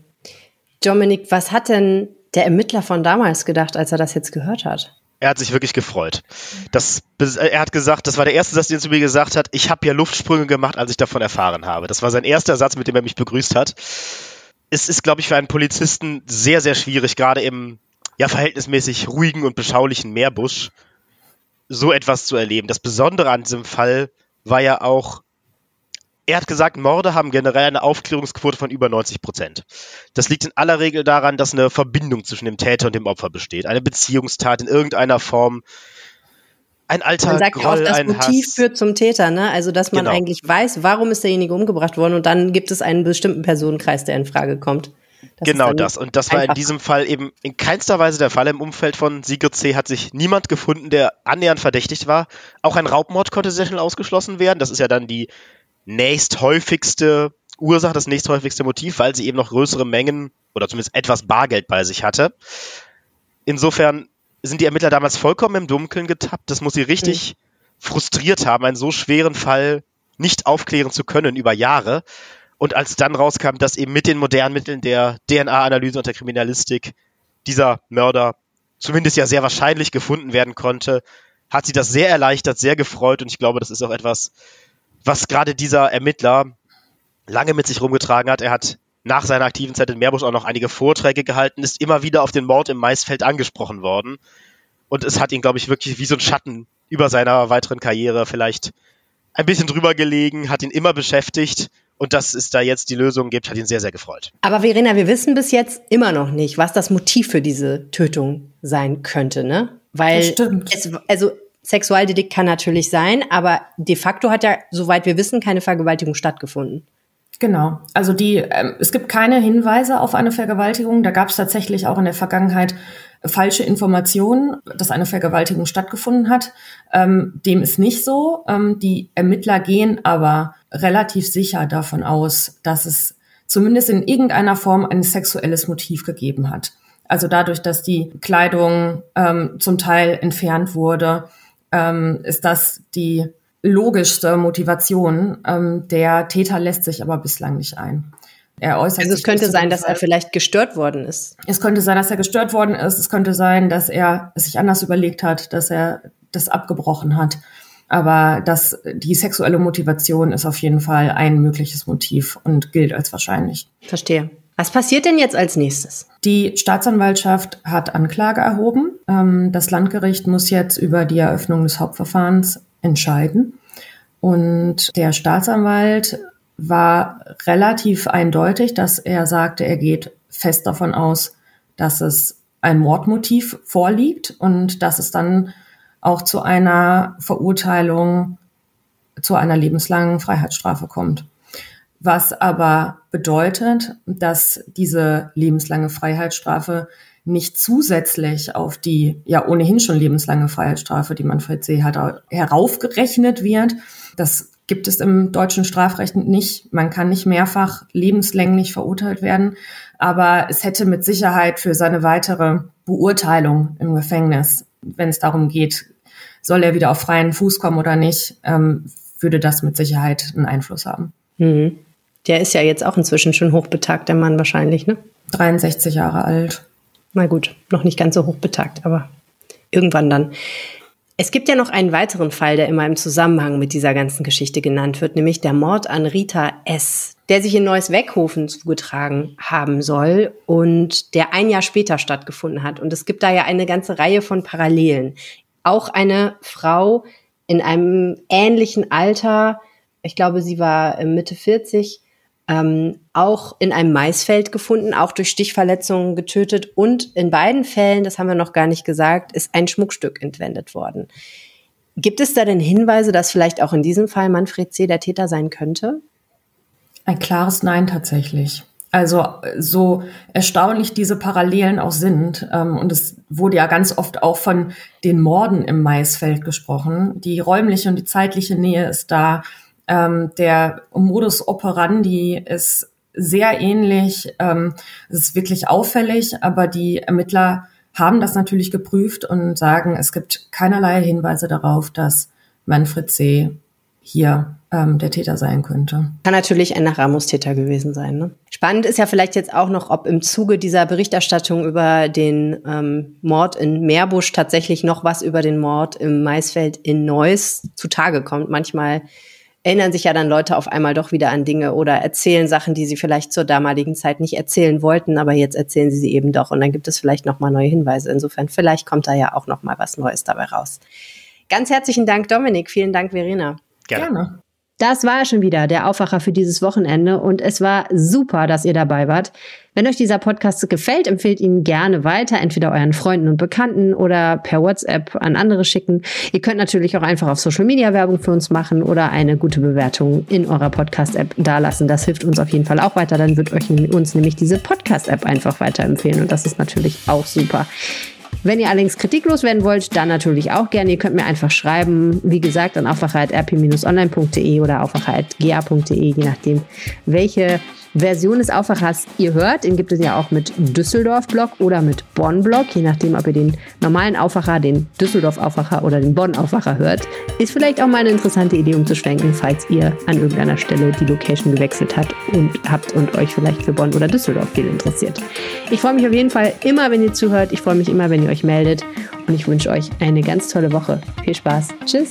Dominik, was hat denn der Ermittler von damals gedacht, als er das jetzt gehört hat?
Er hat sich wirklich gefreut. Das, er hat gesagt, das war der erste Satz, den er zu mir gesagt hat, ich habe ja Luftsprünge gemacht, als ich davon erfahren habe. Das war sein erster Satz, mit dem er mich begrüßt hat es ist, glaube ich, für einen Polizisten sehr, sehr schwierig, gerade im ja verhältnismäßig ruhigen und beschaulichen Meerbusch so etwas zu erleben. Das Besondere an diesem Fall war ja auch, er hat gesagt, Morde haben generell eine Aufklärungsquote von über 90 Prozent. Das liegt in aller Regel daran, dass eine Verbindung zwischen dem Täter und dem Opfer besteht. Eine Beziehungstat in irgendeiner Form, ein alter
Man sagt
Groll,
oft, das Motiv
Hass.
führt zum Täter, ne? Also, dass man
Genau.
eigentlich weiß, warum ist derjenige umgebracht worden und dann gibt es einen bestimmten Personenkreis, der in Frage kommt. Das
genau das. Und das war in diesem Fall eben in keinster Weise der Fall. Im Umfeld von Sigrid C. hat sich niemand gefunden, der annähernd verdächtigt war. Auch ein Raubmord konnte sehr schnell ausgeschlossen werden. Das ist ja dann die nächsthäufigste Ursache, das nächsthäufigste Motiv, weil sie eben noch größere Mengen oder zumindest etwas Bargeld bei sich hatte. Insofern sind die Ermittler damals vollkommen im Dunkeln getappt. Das muss sie richtig frustriert haben, einen so schweren Fall nicht aufklären zu können über Jahre. Und als dann rauskam, dass eben mit den modernen Mitteln der DNA-Analyse und der Kriminalistik dieser Mörder zumindest ja sehr wahrscheinlich gefunden werden konnte, hat sie das sehr erleichtert, sehr gefreut. Und ich glaube, das ist auch etwas, was gerade dieser Ermittler lange mit sich rumgetragen hat. Er hat nach seiner aktiven Zeit in Meerbusch auch noch einige Vorträge gehalten, ist immer wieder auf den Mord im Maisfeld angesprochen worden. Und es hat ihn, glaube ich, wirklich wie so ein Schatten über seiner weiteren Karriere vielleicht ein bisschen drüber gelegen, hat ihn immer beschäftigt. Und dass es da jetzt die Lösung gibt, hat ihn sehr, sehr gefreut.
Aber Verena, wir wissen bis jetzt immer noch nicht, was das Motiv für diese Tötung sein könnte, ne? Weil
Das stimmt.
es, also Sexualdelikt kann natürlich sein, aber de facto hat ja, soweit wir wissen, keine Vergewaltigung stattgefunden.
Genau. Also die, ähm, es gibt keine Hinweise auf eine Vergewaltigung. Da gab es tatsächlich auch in der Vergangenheit falsche Informationen, dass eine Vergewaltigung stattgefunden hat. Ähm, dem ist nicht so. Ähm, die Ermittler gehen aber relativ sicher davon aus, dass es zumindest in irgendeiner Form ein sexuelles Motiv gegeben hat. Also dadurch, dass die Kleidung ähm, zum Teil entfernt wurde, ähm, ist das die logischste Motivation. Ähm, der Täter lässt sich aber bislang nicht ein. Er äußert
Also es könnte sein, dass er vielleicht gestört worden ist.
Es könnte sein, dass er gestört worden ist. Es könnte sein, dass er es sich anders überlegt hat, dass er das abgebrochen hat. Aber das, die sexuelle Motivation ist auf jeden Fall ein mögliches Motiv und gilt als wahrscheinlich.
Verstehe. Was passiert denn jetzt als nächstes?
Die Staatsanwaltschaft hat Anklage erhoben. Ähm, Das Landgericht muss jetzt über die Eröffnung des Hauptverfahrens entscheiden. Und der Staatsanwalt war relativ eindeutig, dass er sagte, er geht fest davon aus, dass es ein Mordmotiv vorliegt und dass es dann auch zu einer Verurteilung, zu einer lebenslangen Freiheitsstrafe kommt. Was aber bedeutet, dass diese lebenslange Freiheitsstrafe nicht zusätzlich auf die ja ohnehin schon lebenslange Freiheitsstrafe, die Manfred See hat, heraufgerechnet wird. Das gibt es im deutschen Strafrecht nicht. Man kann nicht mehrfach lebenslänglich verurteilt werden, aber es hätte mit Sicherheit für seine weitere Beurteilung im Gefängnis, wenn es darum geht, soll er wieder auf freien Fuß kommen oder nicht, ähm, würde das mit Sicherheit einen Einfluss haben.
Mhm. Der ist ja jetzt auch inzwischen schon hochbetagt, der Mann wahrscheinlich, ne?
63 Jahre alt.
Na gut, noch nicht ganz so hochbetagt, aber irgendwann dann. Es gibt ja noch einen weiteren Fall, der immer im Zusammenhang mit dieser ganzen Geschichte genannt wird, nämlich der Mord an Rita S., der sich in Neues Weckhofen zugetragen haben soll und der ein Jahr später stattgefunden hat. Und es gibt da ja eine ganze Reihe von Parallelen. Auch eine Frau in einem ähnlichen Alter, ich glaube, sie war Mitte 40, ähm, auch in einem Maisfeld gefunden, auch durch Stichverletzungen getötet. Und in beiden Fällen, das haben wir noch gar nicht gesagt, ist ein Schmuckstück entwendet worden. Gibt es da denn Hinweise, dass vielleicht auch in diesem Fall Manfred C. der Täter sein könnte?
Ein klares Nein tatsächlich. Also so erstaunlich diese Parallelen auch sind. Ähm, und es wurde ja ganz oft auch von den Morden im Maisfeld gesprochen. Die räumliche und die zeitliche Nähe ist da. Ähm, der Modus operandi ist sehr ähnlich. Ähm, es ist wirklich auffällig, aber die Ermittler haben das natürlich geprüft und sagen, es gibt keinerlei Hinweise darauf, dass Manfred C. hier ähm, der Täter sein könnte.
Kann natürlich ein Ramos-Täter gewesen sein. Ne? Spannend ist ja vielleicht jetzt auch noch, ob im Zuge dieser Berichterstattung über den ähm, Mord in Meerbusch tatsächlich noch was über den Mord im Maisfeld in Neuss zutage kommt. Manchmal erinnern sich ja dann Leute auf einmal doch wieder an Dinge oder erzählen Sachen, die sie vielleicht zur damaligen Zeit nicht erzählen wollten, aber jetzt erzählen sie sie eben doch und dann gibt es vielleicht noch mal neue Hinweise. Insofern vielleicht kommt da ja auch noch mal was Neues dabei raus. Ganz herzlichen Dank, Dominik. Vielen Dank, Verena.
Gerne. Gerne.
Das war schon wieder der Aufwacher für dieses Wochenende und es war super, dass ihr dabei wart. Wenn euch dieser Podcast gefällt, empfehlt ihn gerne weiter, entweder euren Freunden und Bekannten oder per WhatsApp an andere schicken. Ihr könnt natürlich auch einfach auf Social Media Werbung für uns machen oder eine gute Bewertung in eurer Podcast-App dalassen. Das hilft uns auf jeden Fall auch weiter. Dann wird euch uns nämlich diese Podcast-App einfach weiterempfehlen und das ist natürlich auch super. Wenn ihr allerdings kritiklos werden wollt, dann natürlich auch gerne. Ihr könnt mir einfach schreiben, wie gesagt, an aufwacher.rp-online.de oder aufwacher.ga.de, je nachdem, welche Version des Aufwachers ihr hört. Den gibt es ja auch mit Düsseldorf-Blog oder mit Bonn-Blog, je nachdem, ob ihr den normalen Aufwacher, den Düsseldorf-Aufwacher oder den Bonn-Aufwacher hört. Ist vielleicht auch mal eine interessante Idee, um zu schwenken, falls ihr an irgendeiner Stelle die Location gewechselt habt und habt und euch vielleicht für Bonn oder Düsseldorf viel interessiert. Ich freue mich auf jeden Fall immer, wenn ihr zuhört. Ich freue mich immer, wenn ihr euch meldet. Und ich wünsche euch eine ganz tolle Woche. Viel Spaß. Tschüss.